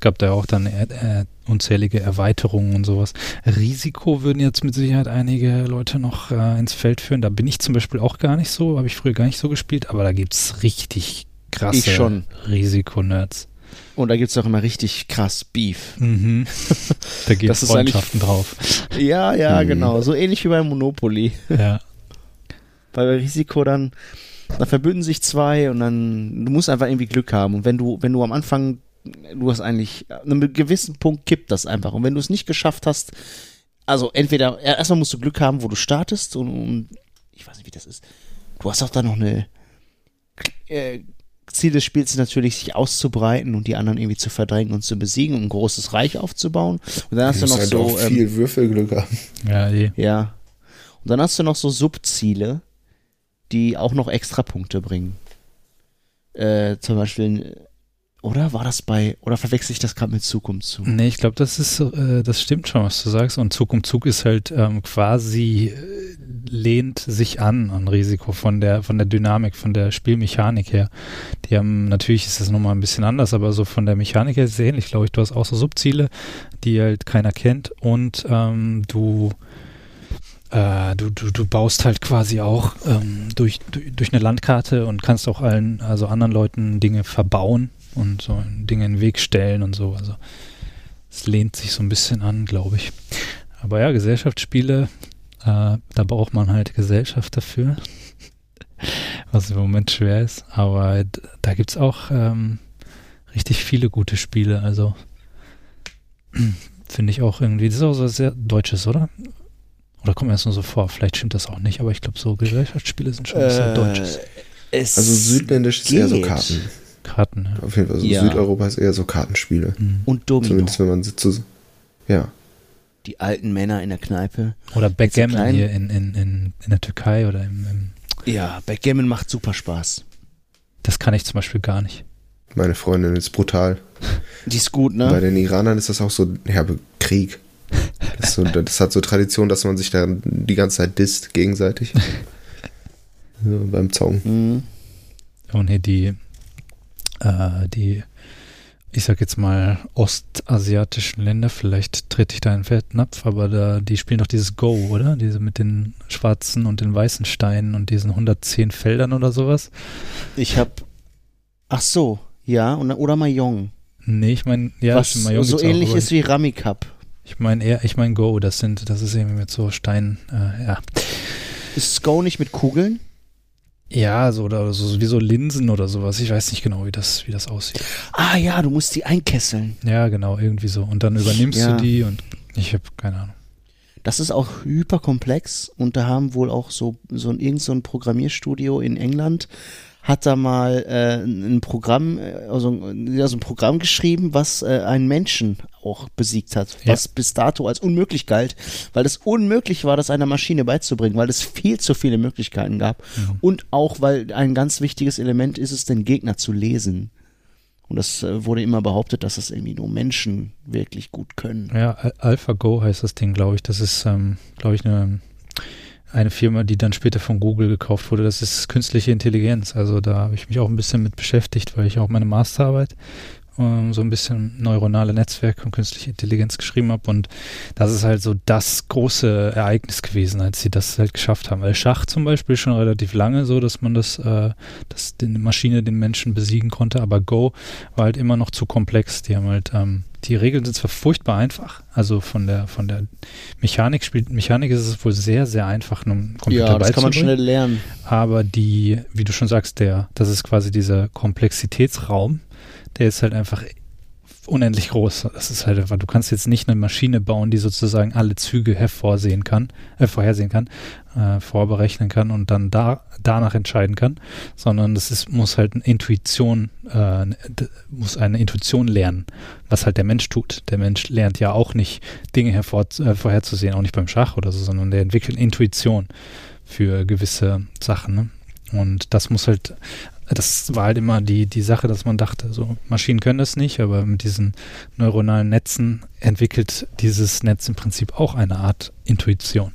Es gab da auch dann äh, äh, unzählige Erweiterungen und sowas. Risiko würden jetzt mit Sicherheit einige Leute noch äh, ins Feld führen. Da bin ich zum Beispiel auch gar nicht so, habe ich früher gar nicht so gespielt, aber da gibt's richtig krasse. Risiko-Nerds. Und da gibt's doch immer richtig krass Beef. Mhm. <laughs> da ist eigentlich- Freundschaften drauf. Ja, ja, Mhm. genau. So ähnlich wie bei Monopoly. Ja. <laughs> Bei Risiko dann, da verbünden sich zwei und dann, du musst einfach irgendwie Glück haben. Und wenn du, wenn du am Anfang, du hast eigentlich, an einem gewissen Punkt kippt das einfach. Und wenn du es nicht geschafft hast, also entweder, erstmal musst du Glück haben, wo du startest und, und ich weiß nicht, wie das ist. Du hast auch da noch eine, äh, Ziel des Spiels ist natürlich, sich auszubreiten und die anderen irgendwie zu verdrängen und zu besiegen und ein großes Reich aufzubauen. Und dann hast Du du noch halt so, auch ähm, viel Würfelglück haben. Ja, die. ja. Und dann hast du noch so Subziele, die auch noch extra Punkte bringen. Äh, zum Beispiel, oder war das bei, oder verwechsel ich das gerade mit Zukunft zu? Nee, ich glaube, das ist, äh, das stimmt schon, was du sagst. Und Zug um Zug ist halt ähm, quasi äh, lehnt sich an an Risiko von der von der Dynamik, von der Spielmechanik her. Die haben natürlich ist das nochmal ein bisschen anders, aber so von der Mechanik her ist es ähnlich, glaube ich. Du hast auch so Subziele, die halt keiner kennt und ähm, du äh, du, du, du baust halt quasi auch ähm, durch, durch eine Landkarte und kannst auch allen, also anderen Leuten Dinge verbauen und so Dinge in den Weg stellen und so. Also es lehnt sich so ein bisschen an, glaube ich. Aber ja, Gesellschaftsspiele, äh, da braucht man halt Gesellschaft dafür, <laughs> was im Moment schwer ist. Aber da gibt's auch ähm, richtig viele gute Spiele. Also <clears throat> finde ich auch irgendwie, das ist auch so sehr Deutsches, oder? Oder kommt mir das nur so vor? Vielleicht stimmt das auch nicht, aber ich glaube, so Gesellschaftsspiele sind schon sehr Deutsches. es Also südländisch ist eher so. Karten. Karten, ja. Auf jeden Fall. Also Ja. Südeuropa ist eher so Kartenspiele. Mhm. Und Domino. Zumindest wenn man sitzt. So, ja. Die alten Männer in der Kneipe. Oder Backgammon hier in, in, in, in der Türkei oder im, im Ja, Backgammon macht super Spaß. Das kann ich zum Beispiel gar nicht. Meine Freundin ist brutal. Die ist gut, Bei ne? den Iranern ist das auch so herbe Krieg. Das, so, das hat so Tradition, dass man sich da die ganze Zeit disst gegenseitig. <laughs> So, beim Zaun. Mhm. Und hier die, äh, die, ich sag jetzt mal, ostasiatischen Länder, vielleicht trete ich da einen Fettnapf, aber da, die spielen doch dieses Go, oder? Diese mit den schwarzen und den weißen Steinen und diesen 110 Feldern oder sowas. Ich hab, ach so, ja, und, oder Mahjong. Nee, ich meine, ja, was Mahjong so auch, ähnlich aber ist wie Rummy Cup. Ich meine eher, ich meine Go, das sind, das ist irgendwie mit so Steinen, äh, ja. Ist Go nicht mit Kugeln? Ja, so oder so wie so Linsen oder sowas. Ich weiß nicht genau, wie das, wie das aussieht. Ah ja, du musst die einkesseln. Ja, genau, irgendwie so. Und dann übernimmst Ja. du die und ich habe keine Ahnung. das ist auch hyperkomplex und da haben wohl auch so, so ein, irgend so ein Programmierstudio in England hat da mal äh, ein Programm, äh, also ja, so ein Programm geschrieben, was äh, einen Menschen auch besiegt hat, Ja. was bis dato als unmöglich galt, weil es unmöglich war, das einer Maschine beizubringen, weil es viel zu viele Möglichkeiten gab und auch, weil ein ganz wichtiges Element ist es, den Gegner zu lesen. Und das äh, wurde immer behauptet, dass das irgendwie nur Menschen wirklich gut können. Ja, Al- AlphaGo heißt das Ding, glaube ich. Das ist, ähm, glaube ich, eine, eine Firma, die dann später von Google gekauft wurde. Das ist künstliche Intelligenz. Also da habe ich mich auch ein bisschen mit beschäftigt, weil ich auch meine Masterarbeit ähm, so ein bisschen neuronale Netzwerke und künstliche Intelligenz geschrieben habe. Und das ist halt so das große Ereignis gewesen, als sie das halt geschafft haben. Weil Schach zum Beispiel schon relativ lange so, dass man das, äh, dass die Maschine den Menschen besiegen konnte, aber Go war halt immer noch zu komplex. Die haben halt, ähm, die Regeln sind zwar furchtbar einfach, also von der von der Mechanik spielt Mechanik ist es wohl sehr sehr einfach, einem Computer Ja, das kann man schnell lernen. aber die, wie du schon sagst, der, das ist quasi dieser Komplexitätsraum, der ist halt einfach unendlich groß. Das ist halt einfach, du kannst jetzt nicht eine Maschine bauen, die sozusagen alle Züge hervorsehen kann, äh, vorhersehen kann, äh, vorberechnen kann und dann da, danach entscheiden kann, sondern das ist, muss halt eine Intuition, äh, d- muss eine Intuition lernen, was halt der Mensch tut. Der Mensch lernt ja auch nicht Dinge hervor, äh, vorherzusehen, auch nicht beim Schach oder so, sondern der entwickelt Intuition für gewisse Sachen. Ne? Und das muss halt, das war halt immer die, die Sache, dass man dachte, so Maschinen können das nicht, aber mit diesen neuronalen Netzen entwickelt dieses Netz im Prinzip auch eine Art Intuition.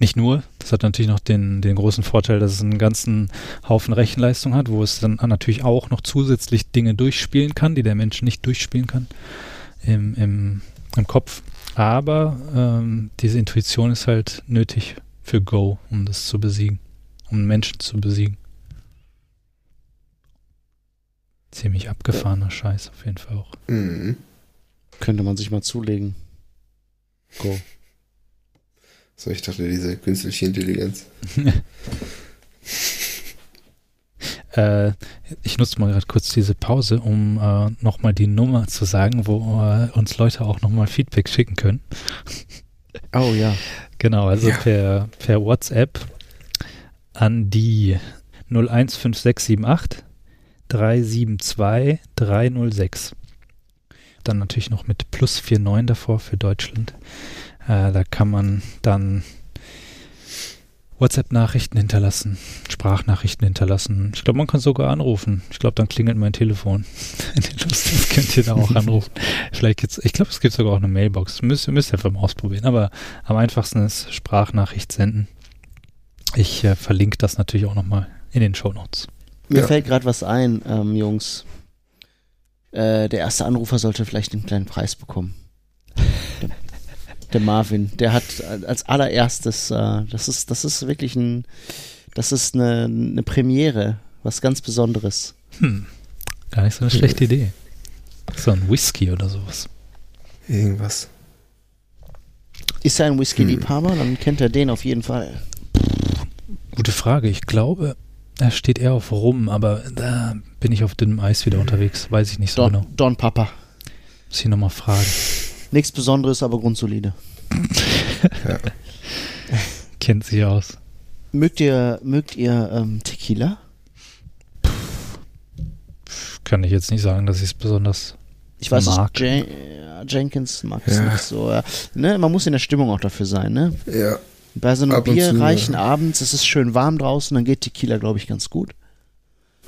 Nicht nur, das hat natürlich noch den, den großen Vorteil, dass es einen ganzen Haufen Rechenleistung hat, wo es dann natürlich auch noch zusätzlich Dinge durchspielen kann, die der Mensch nicht durchspielen kann im, im, im Kopf. Aber ähm, diese Intuition ist halt nötig für Go, um das zu besiegen, um Menschen zu besiegen. Ziemlich abgefahrener Scheiß auf jeden Fall auch. Mhm. Könnte man sich mal zulegen. Go. So, ich dachte, diese künstliche Intelligenz. <laughs> Äh, ich nutze mal gerade kurz diese Pause, um äh, nochmal die Nummer zu sagen, wo äh, uns Leute auch nochmal Feedback schicken können. Oh ja. Genau, also Ja. per, per WhatsApp an die 015678 372 306. Dann natürlich noch mit plus 49 davor für Deutschland. Äh, da kann man dann WhatsApp-Nachrichten hinterlassen, Sprachnachrichten hinterlassen. Ich glaube, man kann sogar anrufen. Ich glaube, dann klingelt mein Telefon. <laughs> Wenn ihr Lust könnt ihr da auch anrufen. Vielleicht gibt's, ich glaube, es gibt sogar auch eine Mailbox. Müsst, müsst ihr einfach mal ausprobieren. Aber am einfachsten ist Sprachnachricht senden. Ich äh, verlinke das natürlich auch nochmal in den Show Notes. Mir Ja. fällt gerade was ein, ähm, Jungs. Äh, der erste Anrufer sollte vielleicht einen kleinen Preis bekommen. Der, der Marvin, der hat als allererstes, äh, das ist, das ist wirklich ein, das ist eine, eine Premiere, was ganz Besonderes. Hm, gar nicht so eine schlechte Idee. So ein Whisky oder sowas. Irgendwas. Ist er ein Whisky-Liebhaber? Dann kennt er den auf jeden Fall. Gute Frage. Ich glaube, er steht eher auf Rum, aber da bin ich auf dünnem Eis wieder unterwegs. Weiß ich nicht so Don, genau. Don Papa. Muss ich nochmal fragen. Nichts Besonderes, aber grundsolide. <laughs> Kennt sich aus. Mögt ihr, mögt ihr ähm, Tequila? Kann ich jetzt nicht sagen, dass ich es besonders. Ich weiß, Mag. Jen ja, Jenkins mag es Ja. nicht so. Ja. Ne, man muss in der Stimmung auch dafür sein. Ne? Ja. Bei so einem Ab und zu, bierreichen ja. Abends, es ist schön warm draußen, dann geht Tequila, glaube ich, ganz gut.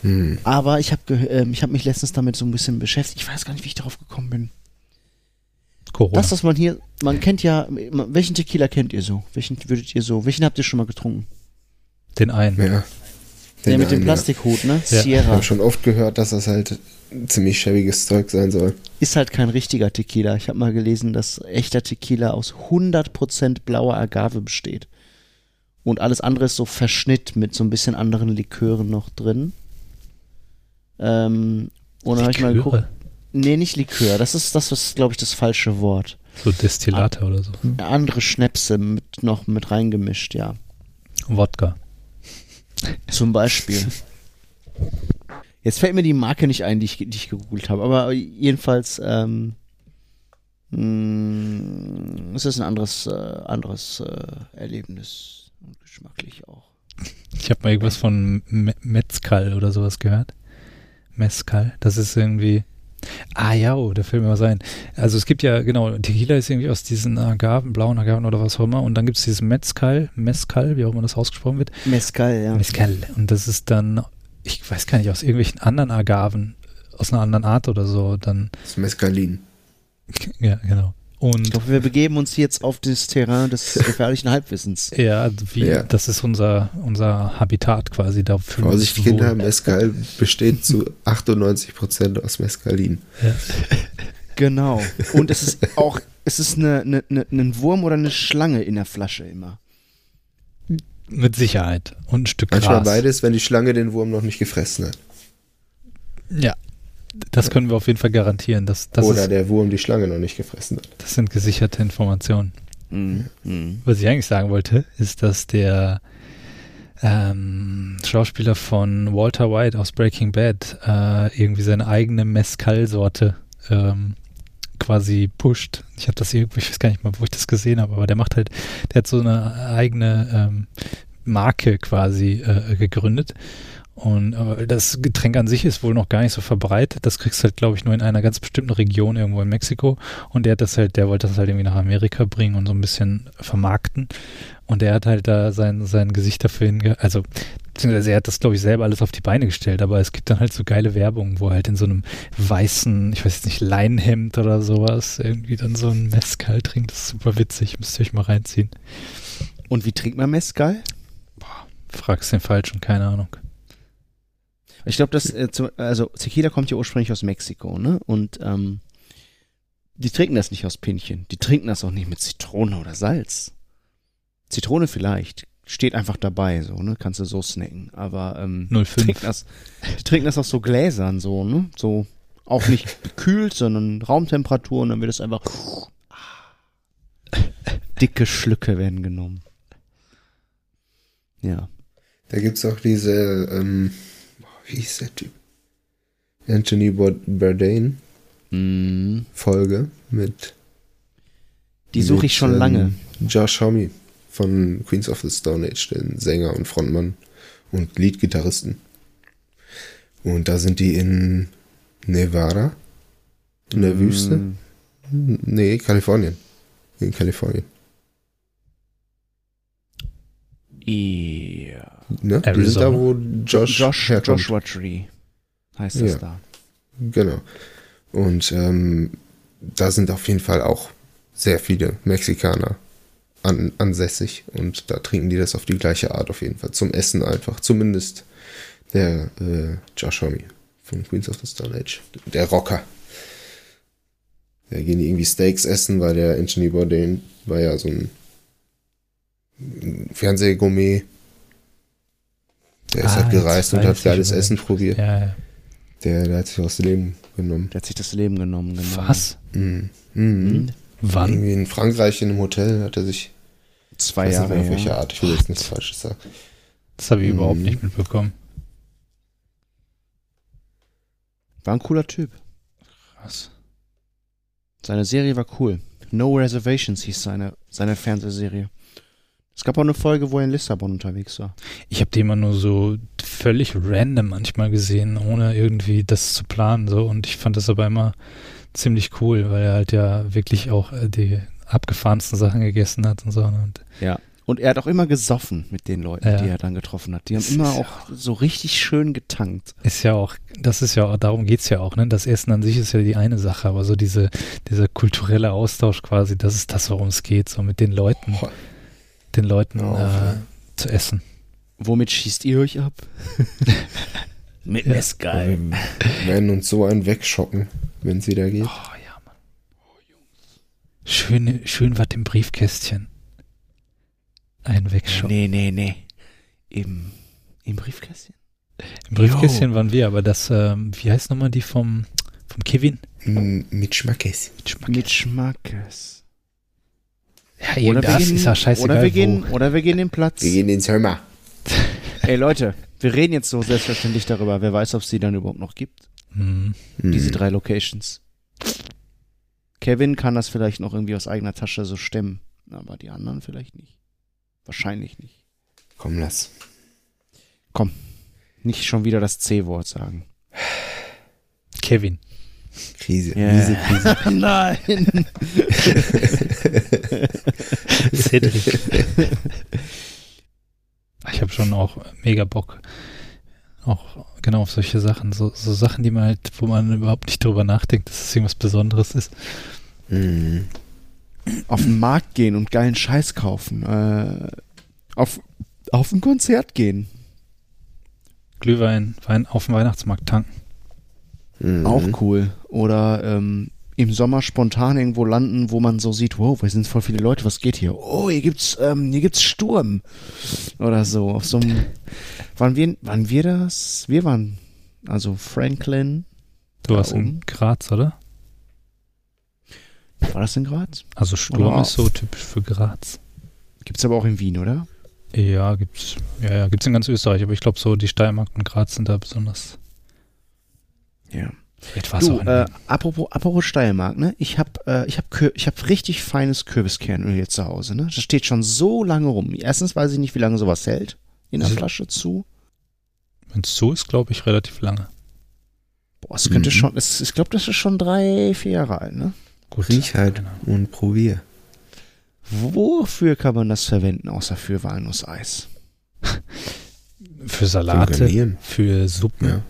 Hm. Aber ich habe ich hab mich letztens damit so ein bisschen beschäftigt. Ich weiß gar nicht, wie ich darauf gekommen bin. Corona. Das, was man hier, man kennt ja, welchen Tequila kennt ihr so? Welchen würdet ihr so, welchen habt ihr schon mal getrunken? Den einen. Ja. Der mit dem. Plastikhut, ne? Ja. Ich Sierra. habe schon oft gehört, dass das halt ziemlich schäbiges Zeug sein soll. Ist halt kein richtiger Tequila. Ich habe mal gelesen, dass echter Tequila aus 100% blauer Agave besteht. Und alles andere ist so Verschnitt mit so ein bisschen anderen Likören noch drin. Ähm, und dann habe ich mal geguckt. Liköre. Nee, nicht Likör. Das ist das, was, glaube ich, das falsche Wort. So Destillate oder so. Andere Schnäpse mit, noch mit reingemischt, ja. Wodka. Zum Beispiel. Jetzt fällt mir die Marke nicht ein, die ich, die ich gegoogelt habe. Aber jedenfalls, ähm, Mm, es ist ein anderes, äh, anderes äh, Erlebnis und geschmacklich auch. Ich habe mal irgendwas von Me Mezcal oder sowas gehört. Mezcal, das ist irgendwie. Ah ja, oh, da fällt mir was ein. Also es gibt ja, genau, Tequila ist irgendwie aus diesen Agaven, blauen Agaven oder was auch immer. Und dann gibt es dieses Mezcal, Mezcal, wie auch immer das ausgesprochen wird. Mezcal, ja. Mezcal. Und das ist dann, ich weiß gar nicht, aus irgendwelchen anderen Agaven, aus einer anderen Art oder so, dann. Das Mescalin. Ja, genau. Und Ich glaube, wir begeben uns jetzt auf das Terrain des <laughs> gefährlichen Halbwissens. ja, wie, Ja. das ist unser, unser Habitat quasi. Da fühlen wir Vorsicht, uns Kinder. Mescal besteht zu 98% aus Mescalin. Ja. Genau. Und es ist auch, es ist eine, eine, eine, ein Wurm oder eine Schlange in der Flasche immer. Mit Sicherheit. Und ein Stück Manchmal Gras. beides, wenn die Schlange den Wurm noch nicht gefressen hat. Ja. Das können wir auf jeden Fall garantieren. Das, das, Oder ist, der Wurm die Schlange noch nicht gefressen hat. das sind gesicherte Informationen. Mhm. Mhm. Was ich eigentlich sagen wollte, ist, dass der ähm, Schauspieler von Walter White aus Breaking Bad äh, irgendwie seine eigene Mezcal-Sorte ähm, quasi pusht. Ich habe das irgendwie, ich weiß gar nicht mal, wo ich das gesehen habe, aber der macht halt, der hat so eine eigene ähm, Marke quasi äh, gegründet. Und das Getränk an sich ist wohl noch gar nicht so verbreitet. Das kriegst du halt, glaube ich, nur in einer ganz bestimmten Region irgendwo in Mexiko. Und der hat das halt, der wollte das halt irgendwie nach Amerika bringen und so ein bisschen vermarkten. Und er hat halt da sein, sein Gesicht dafür hinge... Also, beziehungsweise er hat das, glaube ich, selber alles auf die Beine gestellt, aber es gibt dann halt so geile Werbung, wo er halt in so einem weißen, ich weiß jetzt nicht, Leinenhemd oder sowas irgendwie dann so ein Mezcal trinkt. Das ist super witzig, müsst ihr euch mal reinziehen. Und wie trinkt man Mezcal? Fragst den Falschen, keine Ahnung. Ich glaube, das, äh, zu, also Tequila kommt ja ursprünglich aus Mexiko, ne? Und ähm, die trinken das nicht aus Pinchen. Die trinken das auch nicht mit Zitrone oder Salz. Zitrone vielleicht. Steht einfach dabei, so, ne? Kannst du so snacken. Aber ähm, 05. trinken das, die trinken das aus so Gläsern, so, ne? So auch nicht <laughs> gekühlt, sondern Raumtemperatur und dann wird es einfach dicke Schlücke werden genommen. Ja. Da gibt's auch diese, ähm, wie hieß der Typ? Anthony Bour- Bourdain Mm, Folge mit. die suche ich schon ähm, lange. Josh Homme von Queens of the Stone Age, den Sänger und Frontmann und Leadgitarristen. Und da sind die in Nevada, in der Wüste. Mm, Nee, Kalifornien. In Kalifornien. Ja. Ne? Die sind da, wo Josh, Josh, herkommt. Joshua Tree heißt das Ja. da. Genau. Und ähm, da sind auf jeden Fall auch sehr viele Mexikaner an, ansässig und da trinken die das auf die gleiche Art auf jeden Fall. Zum Essen einfach. Zumindest der äh, Josh Homme von Queens of the Stone Age. Der Rocker. Da gehen die irgendwie Steaks essen, weil der Anthony Bourdain war ja so ein Fernsehgourmet. Der ist Ah, halt jetzt gereist und weiß hat ich, geiles Essen probiert. Ja, ja. Der, der hat sich aus dem Leben genommen. Der hat sich das Leben genommen, genau. Was? Mhm. Mhm. Mhm. Wann? Irgendwie in Frankreich in einem Hotel hat er sich, Zwei weiß nicht Jahre mehr auf welche. Art, ich will jetzt nichts Falsches sagen. Das habe ich Mhm. überhaupt nicht mitbekommen. War ein cooler Typ. Krass. Seine Serie war cool. No Reservations hieß seine, seine Fernsehserie. Es gab auch eine Folge, wo er in Lissabon unterwegs war. Ich habe die immer nur so völlig random manchmal gesehen, ohne irgendwie das zu planen. So. Und ich fand das aber immer ziemlich cool, weil er halt ja wirklich auch äh, die abgefahrensten Sachen gegessen hat und so. Und Ja. Und er hat auch immer gesoffen mit den Leuten, Ja. die er dann getroffen hat. Die haben Das immer auch so richtig schön getankt. ist ja auch, das ist ja auch, darum geht's ja auch, ne? Das Essen an sich ist ja die eine Sache, aber so diese, dieser kulturelle Austausch quasi, das ist das, worum es geht, so mit den Leuten, Boah, den Leuten Oh, äh, zu essen. Womit schießt ihr euch ab? <laughs> mit Ja. Mescal. wir werden uns so einen wegschocken, wenn es wieder geht. Oh ja, Mann. Schön, schön was im Briefkästchen. Ein Wegschock. Nee, nee, nee. Im, im Briefkästchen? Im Briefkästchen waren wir, aber das, ähm, wie heißt nochmal die vom, vom Kevin? Mm, Mit Schmackes. Mit Schmackes. Ja, irgendwas ist ja scheißegal. oder wir wo. gehen, oder wir gehen den Platz. Wir gehen ins Hörmer. <laughs> Ey Leute, wir reden jetzt so selbstverständlich darüber. Wer weiß, ob es die dann überhaupt noch gibt. Hm. Mhm. Diese drei Locations. Kevin kann das vielleicht noch irgendwie aus eigener Tasche so stemmen, aber die anderen vielleicht nicht. Wahrscheinlich nicht. Komm, lass. Komm, nicht schon wieder das C-Wort sagen. Kevin. Krise, Yeah. miese Krise. <laughs> Nein. Cedric. ich habe schon auch mega Bock. Auch genau auf solche Sachen. So, so Sachen, die man halt, wo man überhaupt nicht drüber nachdenkt, dass es irgendwas Besonderes ist. Mhm. auf den Markt gehen und geilen Scheiß kaufen. Äh, auf, auf ein Konzert gehen. Glühwein, Wein auf dem Weihnachtsmarkt tanken. Mhm. Auch cool. Oder ähm, im Sommer spontan irgendwo landen, wo man so sieht, wow, hier sind voll viele Leute, was geht hier? Oh, hier gibt's, ähm, hier gibt's Sturm. Oder so. Auf so einem. <laughs> Waren wir, waren wir das? Wir waren, also Franklin. Du warst in oben. Graz, oder? War das in Graz? Also Sturm Oder ist so typisch für Graz. Gibt's aber auch in Wien, oder? Ja, gibt's. Ja, ja, gibt's in ganz Österreich, aber ich glaube so die Steiermark und Graz sind da besonders. Ja. Du, äh, apropos, apropos Steiermark, ne? Ich hab, äh, ich hab, Kür- ich hab richtig feines Kürbiskernöl hier zu Hause, ne? Das steht schon so lange rum. Erstens weiß ich nicht, wie lange sowas hält. In der Also- Flasche zu. Wenn es so ist, glaube ich, relativ lange. Boah, es könnte Mhm. schon, es, ich glaube, das ist schon drei, vier Jahre alt, ne? Gut. Riech halt Genau. und probier. Wofür kann man das verwenden, außer für Walnusseis? Für Salate, für Suppen, Ja.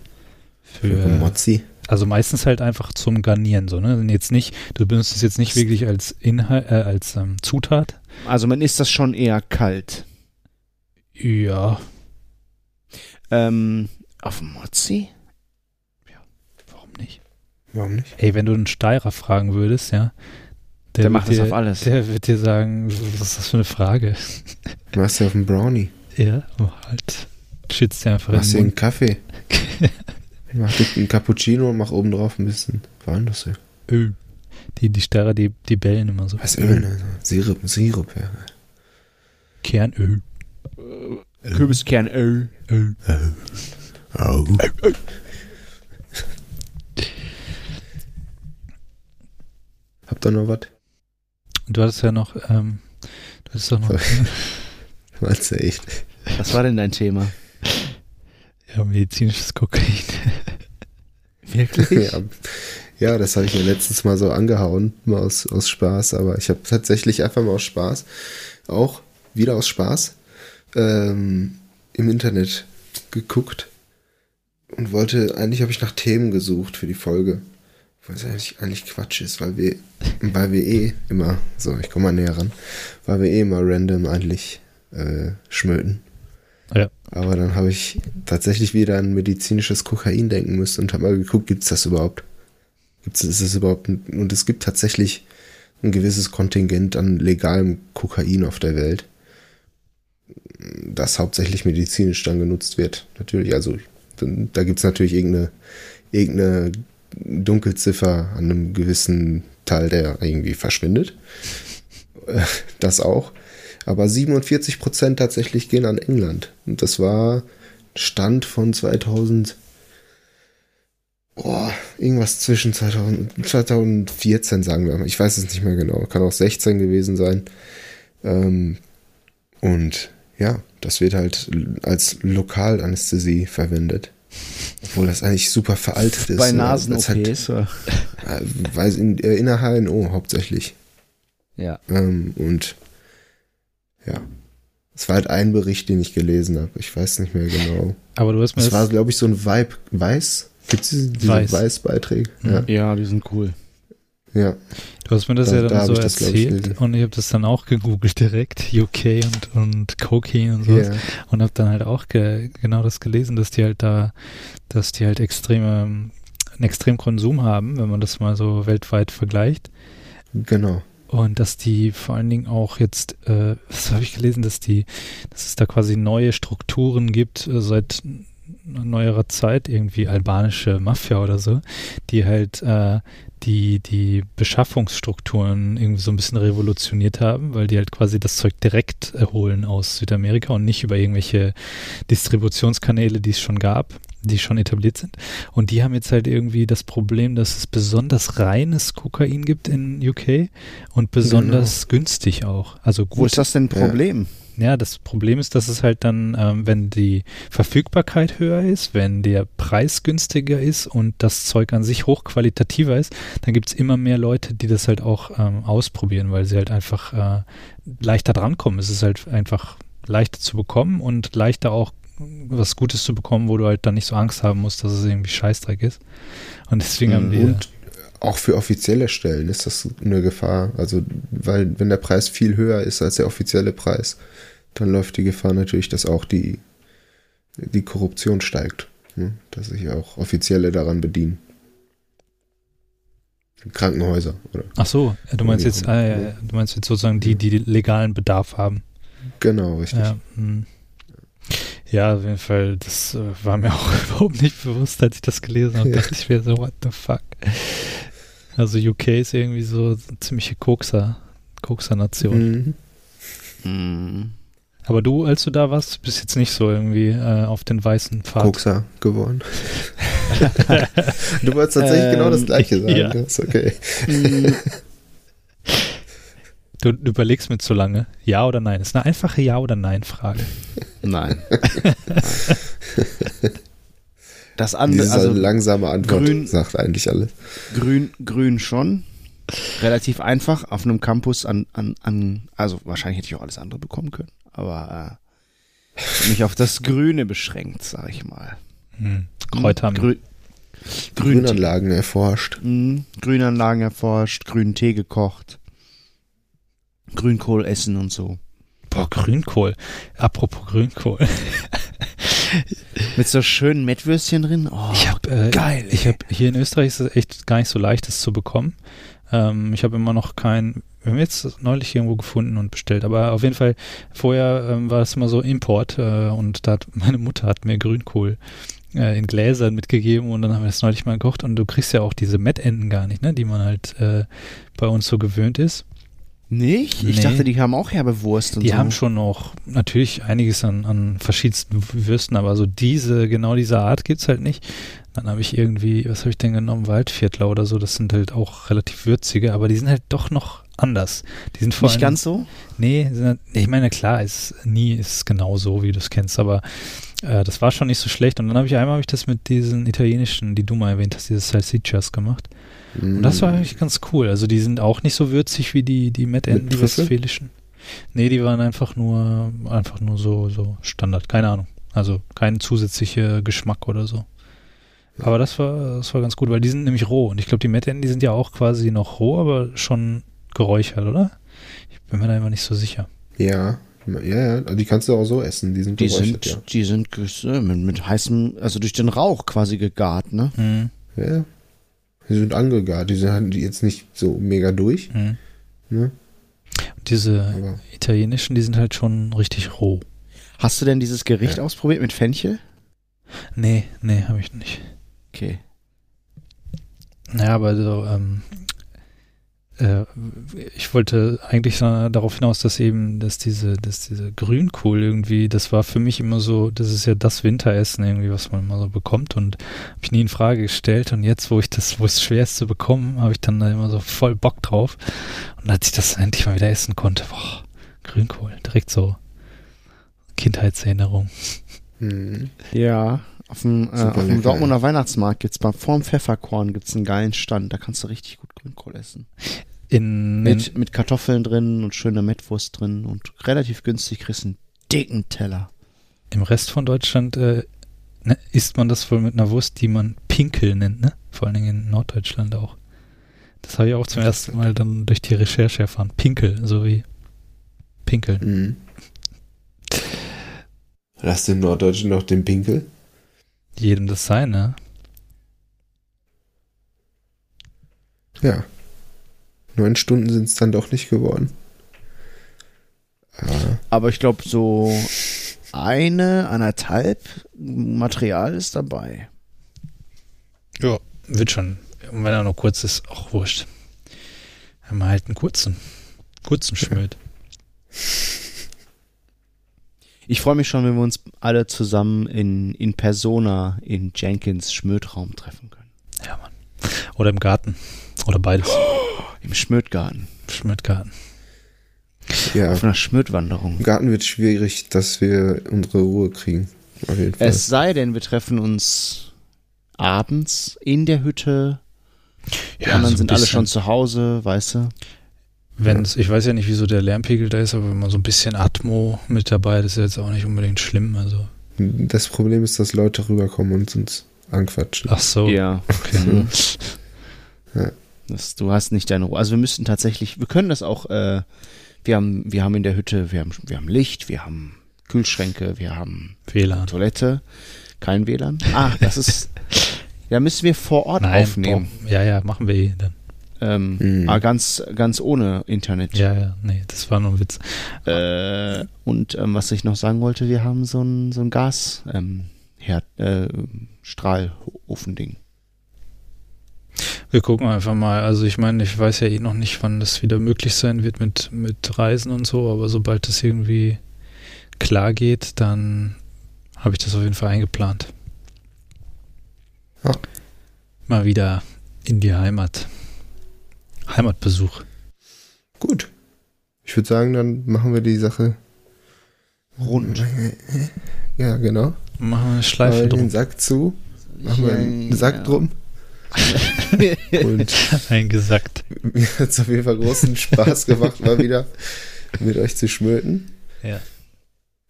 Für für. Mozzi. Also meistens halt einfach zum Garnieren, so, ne? Jetzt nicht, du benutzt es jetzt nicht wirklich als Inhalt, äh, als ähm, Zutat. Also man isst das schon eher kalt. Ja, Ähm, auf dem Mozzi? warum nicht? Warum nicht? Ey, wenn du einen Steirer fragen würdest, ja, der, Der, wird macht das dir, auf alles. Der wird dir sagen, was ist das für eine Frage? Du machst ja auf dem Brownie. Ja, oh, halt. Schützt dir einfach Du machst den einen Mund. <laughs> Kaffee. Mach dir einen Cappuccino und mach oben drauf ein bisschen Walnussöl. Öl. Die, die Steirer, die, die bellen immer so. Was Öl, ne? Sirup, Sirup, ja. Kernöl. Kürbiskernöl. Öl. Oh. Habt ihr noch was? Du hattest ja noch, ähm, du hattest doch noch, <laughs> Meinst du echt? Was war denn dein Thema? Ja, medizinisches Kokain. <laughs> Wirklich? ja, ja, das habe ich mir letztens mal so angehauen, mal aus, aus Spaß, aber ich habe tatsächlich einfach mal aus Spaß, auch wieder aus Spaß, ähm, im Internet geguckt und wollte, eigentlich habe ich nach Themen gesucht für die Folge. Was eigentlich, eigentlich Quatsch ist, weil wir, weil wir eh immer, so, ich komme mal näher ran, weil wir eh immer random eigentlich äh, schmöten. Ja. Aber dann habe ich tatsächlich wieder an medizinisches Kokain denken müssen und habe mal geguckt, gibt es das überhaupt? Gibt's, ist es überhaupt ein, und es gibt tatsächlich ein gewisses Kontingent an legalem Kokain auf der Welt, das hauptsächlich medizinisch dann genutzt wird. Natürlich, also da gibt es natürlich irgendeine, irgendeine Dunkelziffer an einem gewissen Teil, der irgendwie verschwindet. <laughs> Das auch. Aber 47 Prozent tatsächlich gehen an England. Und das war Stand von 2000, oh, irgendwas zwischen 2000, 2014, sagen wir mal. Ich weiß es nicht mehr genau. Kann auch 16 gewesen sein. Ähm, und ja, das wird halt als Lokalanästhesie verwendet. Obwohl das eigentlich super veraltet ist. Bei hat- Nasen-OPs? oder? <laughs> äh, weiß in, äh, in der HNO hauptsächlich. Ja. Ähm, und ja, es war halt ein Bericht, den ich gelesen habe. Ich weiß nicht mehr genau. Aber du hast mir Es war, das, glaube ich, so ein Vibe. Weiß? Gibt es diese, diese Weiß. Weiß-Beiträge? Ja. Ja, die sind cool. ja. du hast mir das Da- ja da dann hab so ich das, ich, erzählt und ich habe das dann auch gegoogelt direkt, UK und, und Cocaine und sowas. Ja. und habe dann halt auch ge genau das gelesen, dass die halt da, dass die halt extreme, einen extremen Konsum haben, wenn man das mal so weltweit vergleicht. Genau. Und dass die vor allen Dingen auch jetzt, äh, was habe ich gelesen, dass die, dass es da quasi neue Strukturen gibt äh, seit neuerer Zeit, irgendwie albanische Mafia oder so, die halt äh, die die Beschaffungsstrukturen irgendwie so ein bisschen revolutioniert haben, weil die halt quasi das Zeug direkt holen aus Südamerika und nicht über irgendwelche Distributionskanäle, die es schon gab, die schon etabliert sind. Und die haben jetzt halt irgendwie das Problem, dass es besonders reines Kokain gibt in UK und besonders genau. günstig auch. Also gut. Wo ist das denn ein Problem? Ja. Ja, das Problem ist, dass es halt dann, ähm, wenn die Verfügbarkeit höher ist, wenn der Preis günstiger ist und das Zeug an sich hochqualitativer ist, dann gibt es immer mehr Leute, die das halt auch ähm, ausprobieren, weil sie halt einfach äh, leichter drankommen. Es ist halt einfach leichter zu bekommen und leichter auch was Gutes zu bekommen, wo du halt dann nicht so Angst haben musst, dass es irgendwie Scheißdreck ist. Und deswegen haben wir. Und auch für offizielle Stellen ist das eine Gefahr. Also, weil, wenn der Preis viel höher ist als der offizielle Preis, dann läuft die Gefahr natürlich, dass auch die, die Korruption steigt. Ne? Dass sich auch Offizielle daran bedienen. Krankenhäuser, oder? Ach so, du meinst jetzt, ah, ja, du meinst jetzt sozusagen die, die legalen Bedarf haben. Genau, richtig. Ja, hm. ja auf jeden Fall, das äh, war mir <laughs> auch überhaupt nicht bewusst, als ich das gelesen habe. Ja. dachte ich mir so, what the fuck. Also UK ist irgendwie so eine ziemliche Kokser, Kokser-Nation. Mhm. Mhm. Aber du, als du da warst, bist jetzt nicht so irgendwie äh, auf den weißen Pfad. Kokser geworden. <laughs> du wolltest tatsächlich ähm, genau das gleiche sagen. Ja. Das ist okay. Du, du, überlegst mir zu lange. Ja oder nein? Das ist eine einfache Ja- oder Nein-Frage. Nein. <laughs> das andere, Diese also langsame Antwort grün, sagt eigentlich alles. Grün, grün schon. Relativ einfach auf einem Campus an, an, an, also wahrscheinlich hätte ich auch alles andere bekommen können aber äh, mich auf das Grüne beschränkt, sag ich mal. Hm. Kräuter haben Grü Grün Grünanlagen erforscht. Mhm. Grünanlagen erforscht, grünen Tee gekocht, Grünkohl essen und so. Boah, Grünkohl. Apropos Grünkohl. <laughs> Mit so schönen Mettwürstchen drin. Oh, ich hab, äh, geil. Ich habe hier in Österreich ist es echt gar nicht so leicht, das zu bekommen. Ähm, ich habe immer noch kein wir haben jetzt neulich irgendwo gefunden und bestellt, aber auf jeden Fall vorher ähm, war es immer so Import äh, und da hat <laughs> meine Mutter hat mir Grünkohl äh, in Gläsern mitgegeben und dann haben wir das neulich mal gekocht und du kriegst ja auch diese Mettenden gar nicht, ne, die man halt äh, bei uns so gewöhnt ist. Nicht? Ich nee. dachte, die haben auch herbe Wurst und Die so. haben schon noch natürlich einiges an, an verschiedensten Würsten, aber so diese, genau diese Art gibt's halt nicht. Dann habe ich irgendwie, was habe ich denn genommen? Waldviertler oder so, das sind halt auch relativ würzige, aber die sind halt doch noch anders. Die sind vor Nicht ganz so? Nee, halt, ich meine, klar, ist nie ist es genau so, wie du es kennst, aber äh, das war schon nicht so schlecht. Und dann habe ich einmal hab ich das mit diesen italienischen, die du mal erwähnt hast, diese Salsiccias gemacht. Mm. Und das war eigentlich ganz cool. Also die sind auch nicht so würzig wie die, die Mettenden, die westfälischen. Nee, die waren einfach nur, einfach nur so, so Standard, keine Ahnung. Also kein zusätzlicher Geschmack oder so. Aber das war, das war ganz gut, weil die sind nämlich roh. Und ich glaube, die Mettenden, die sind ja auch quasi noch roh, aber schon geräuchert, oder? Ich bin mir da immer nicht so sicher. Ja, ja, ja, also die kannst du auch so essen, die sind die sind, ja. Die sind äh, mit, mit heißem, also durch den Rauch quasi gegart, ne? Mhm. Ja, die sind angegart, die sind halt jetzt nicht so mega durch, mhm. ne? Diese Aber. italienischen, die sind halt schon richtig roh. Hast du denn dieses Gericht ja. ausprobiert mit Fenchel? Nee, nee, habe ich nicht. Okay. Naja, aber so, ähm, äh, ich wollte eigentlich darauf hinaus, dass eben, dass diese, dass diese Grünkohl irgendwie, das war für mich immer so, das ist ja das Winteressen irgendwie, was man mal so bekommt und habe ich nie in Frage gestellt und jetzt, wo ich das, wo es schwer ist zu bekommen, habe ich dann da immer so voll Bock drauf und als ich das endlich mal wieder essen konnte, boah, Grünkohl, direkt so Kindheitserinnerung. Mhm. Ja, auf dem, äh, auf dem Dortmunder Weihnachtsmarkt gibt's bei vorm Pfefferkorn gibt's einen geilen Stand, da kannst du richtig gut Grünkohl essen. In, mit, mit Kartoffeln drin und schöner Mettwurst drin und relativ günstig kriegst einen dicken Teller. Im Rest von Deutschland äh, ne, isst man das wohl mit einer Wurst, die man Pinkel nennt, ne? Vor allen Dingen in Norddeutschland auch. Das habe ich auch zum ersten Mal dann durch die Recherche erfahren. Pinkel, so wie Pinkel. Mhm. Hast du im Norddeutschen noch den Pinkel? Jedem das seine. Ja. Neun Stunden sind es dann doch nicht geworden. Aber, Aber ich glaube, so eine, anderthalb Material ist dabei. Ja, wird schon Und wenn er nur kurz ist, auch wurscht. Haben wir halt einen kurzen, kurzen Schmöd. Ich freue mich schon, wenn wir uns alle zusammen in, in Persona in Jenkins Schmödraum treffen können. Ja, Mann. Oder im Garten. Oder beides. <gasps> Im Schmödgarten. Schmödgarten. Ja, Auf einer Schmödwanderung. im Garten wird schwierig, dass wir unsere Ruhe kriegen. Auf jeden Fall. Es sei denn, wir treffen uns abends in der Hütte. Die anderen so sind alle schon zu Hause, weißt du? Wenn's, ich weiß ja nicht, wieso der Lärmpegel da ist, aber wenn man so ein bisschen Atmo mit dabei, das ist jetzt auch nicht unbedingt schlimm. Also, das Problem ist, dass Leute rüberkommen und uns anquatschen. ach so. Ja. Okay. Mhm. <laughs> Ja. Das, du hast nicht deine Ruhe. Also wir müssten tatsächlich, wir können das auch, äh, wir haben, wir haben in der Hütte, wir haben, wir haben Licht, wir haben Kühlschränke, wir haben WLAN. Toilette, kein WLAN. Ah, das ist, ja, müssen wir vor Ort Nein, aufnehmen. boah, ja, ja, machen wir eh dann. Ähm, Mhm. ah, ganz, ganz ohne Internet. Ja, ja, nee, das war nur ein Witz. Äh, und ähm, was ich noch sagen wollte, wir haben so ein, so ein Gas, ähm, Herd, äh, Strahlofending. Wir gucken einfach mal. Also ich meine, ich weiß ja eh noch nicht, wann das wieder möglich sein wird mit, mit Reisen und so, aber sobald das irgendwie klar geht, dann habe ich das auf jeden Fall eingeplant. Ja. Mal wieder in die Heimat. Heimatbesuch. Gut. Ich würde sagen, dann machen wir die Sache Rund. Ja, genau. Machen wir eine Schleife Machen wir den drum. Sack zu. Machen wir einen Sack drum. <laughs> Und Eingesackt. mir hat es auf jeden Fall großen Spaß gemacht, mal wieder mit euch zu schmöten. Ja.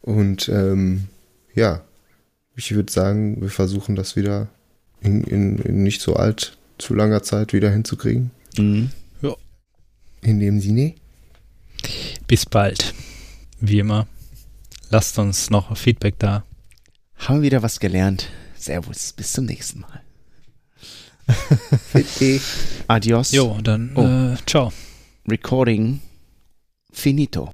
Und ähm, ja, ich würde sagen, wir versuchen das wieder in, in, in nicht so alt, zu langer Zeit wieder hinzukriegen. Mhm. In dem Sinne. Bis bald. Wie immer. Lasst uns noch Feedback da. Haben wir wieder was gelernt. Servus, bis zum nächsten Mal. Fitti. Adios. Jo, dann Oh. äh, ciao. Recording finito.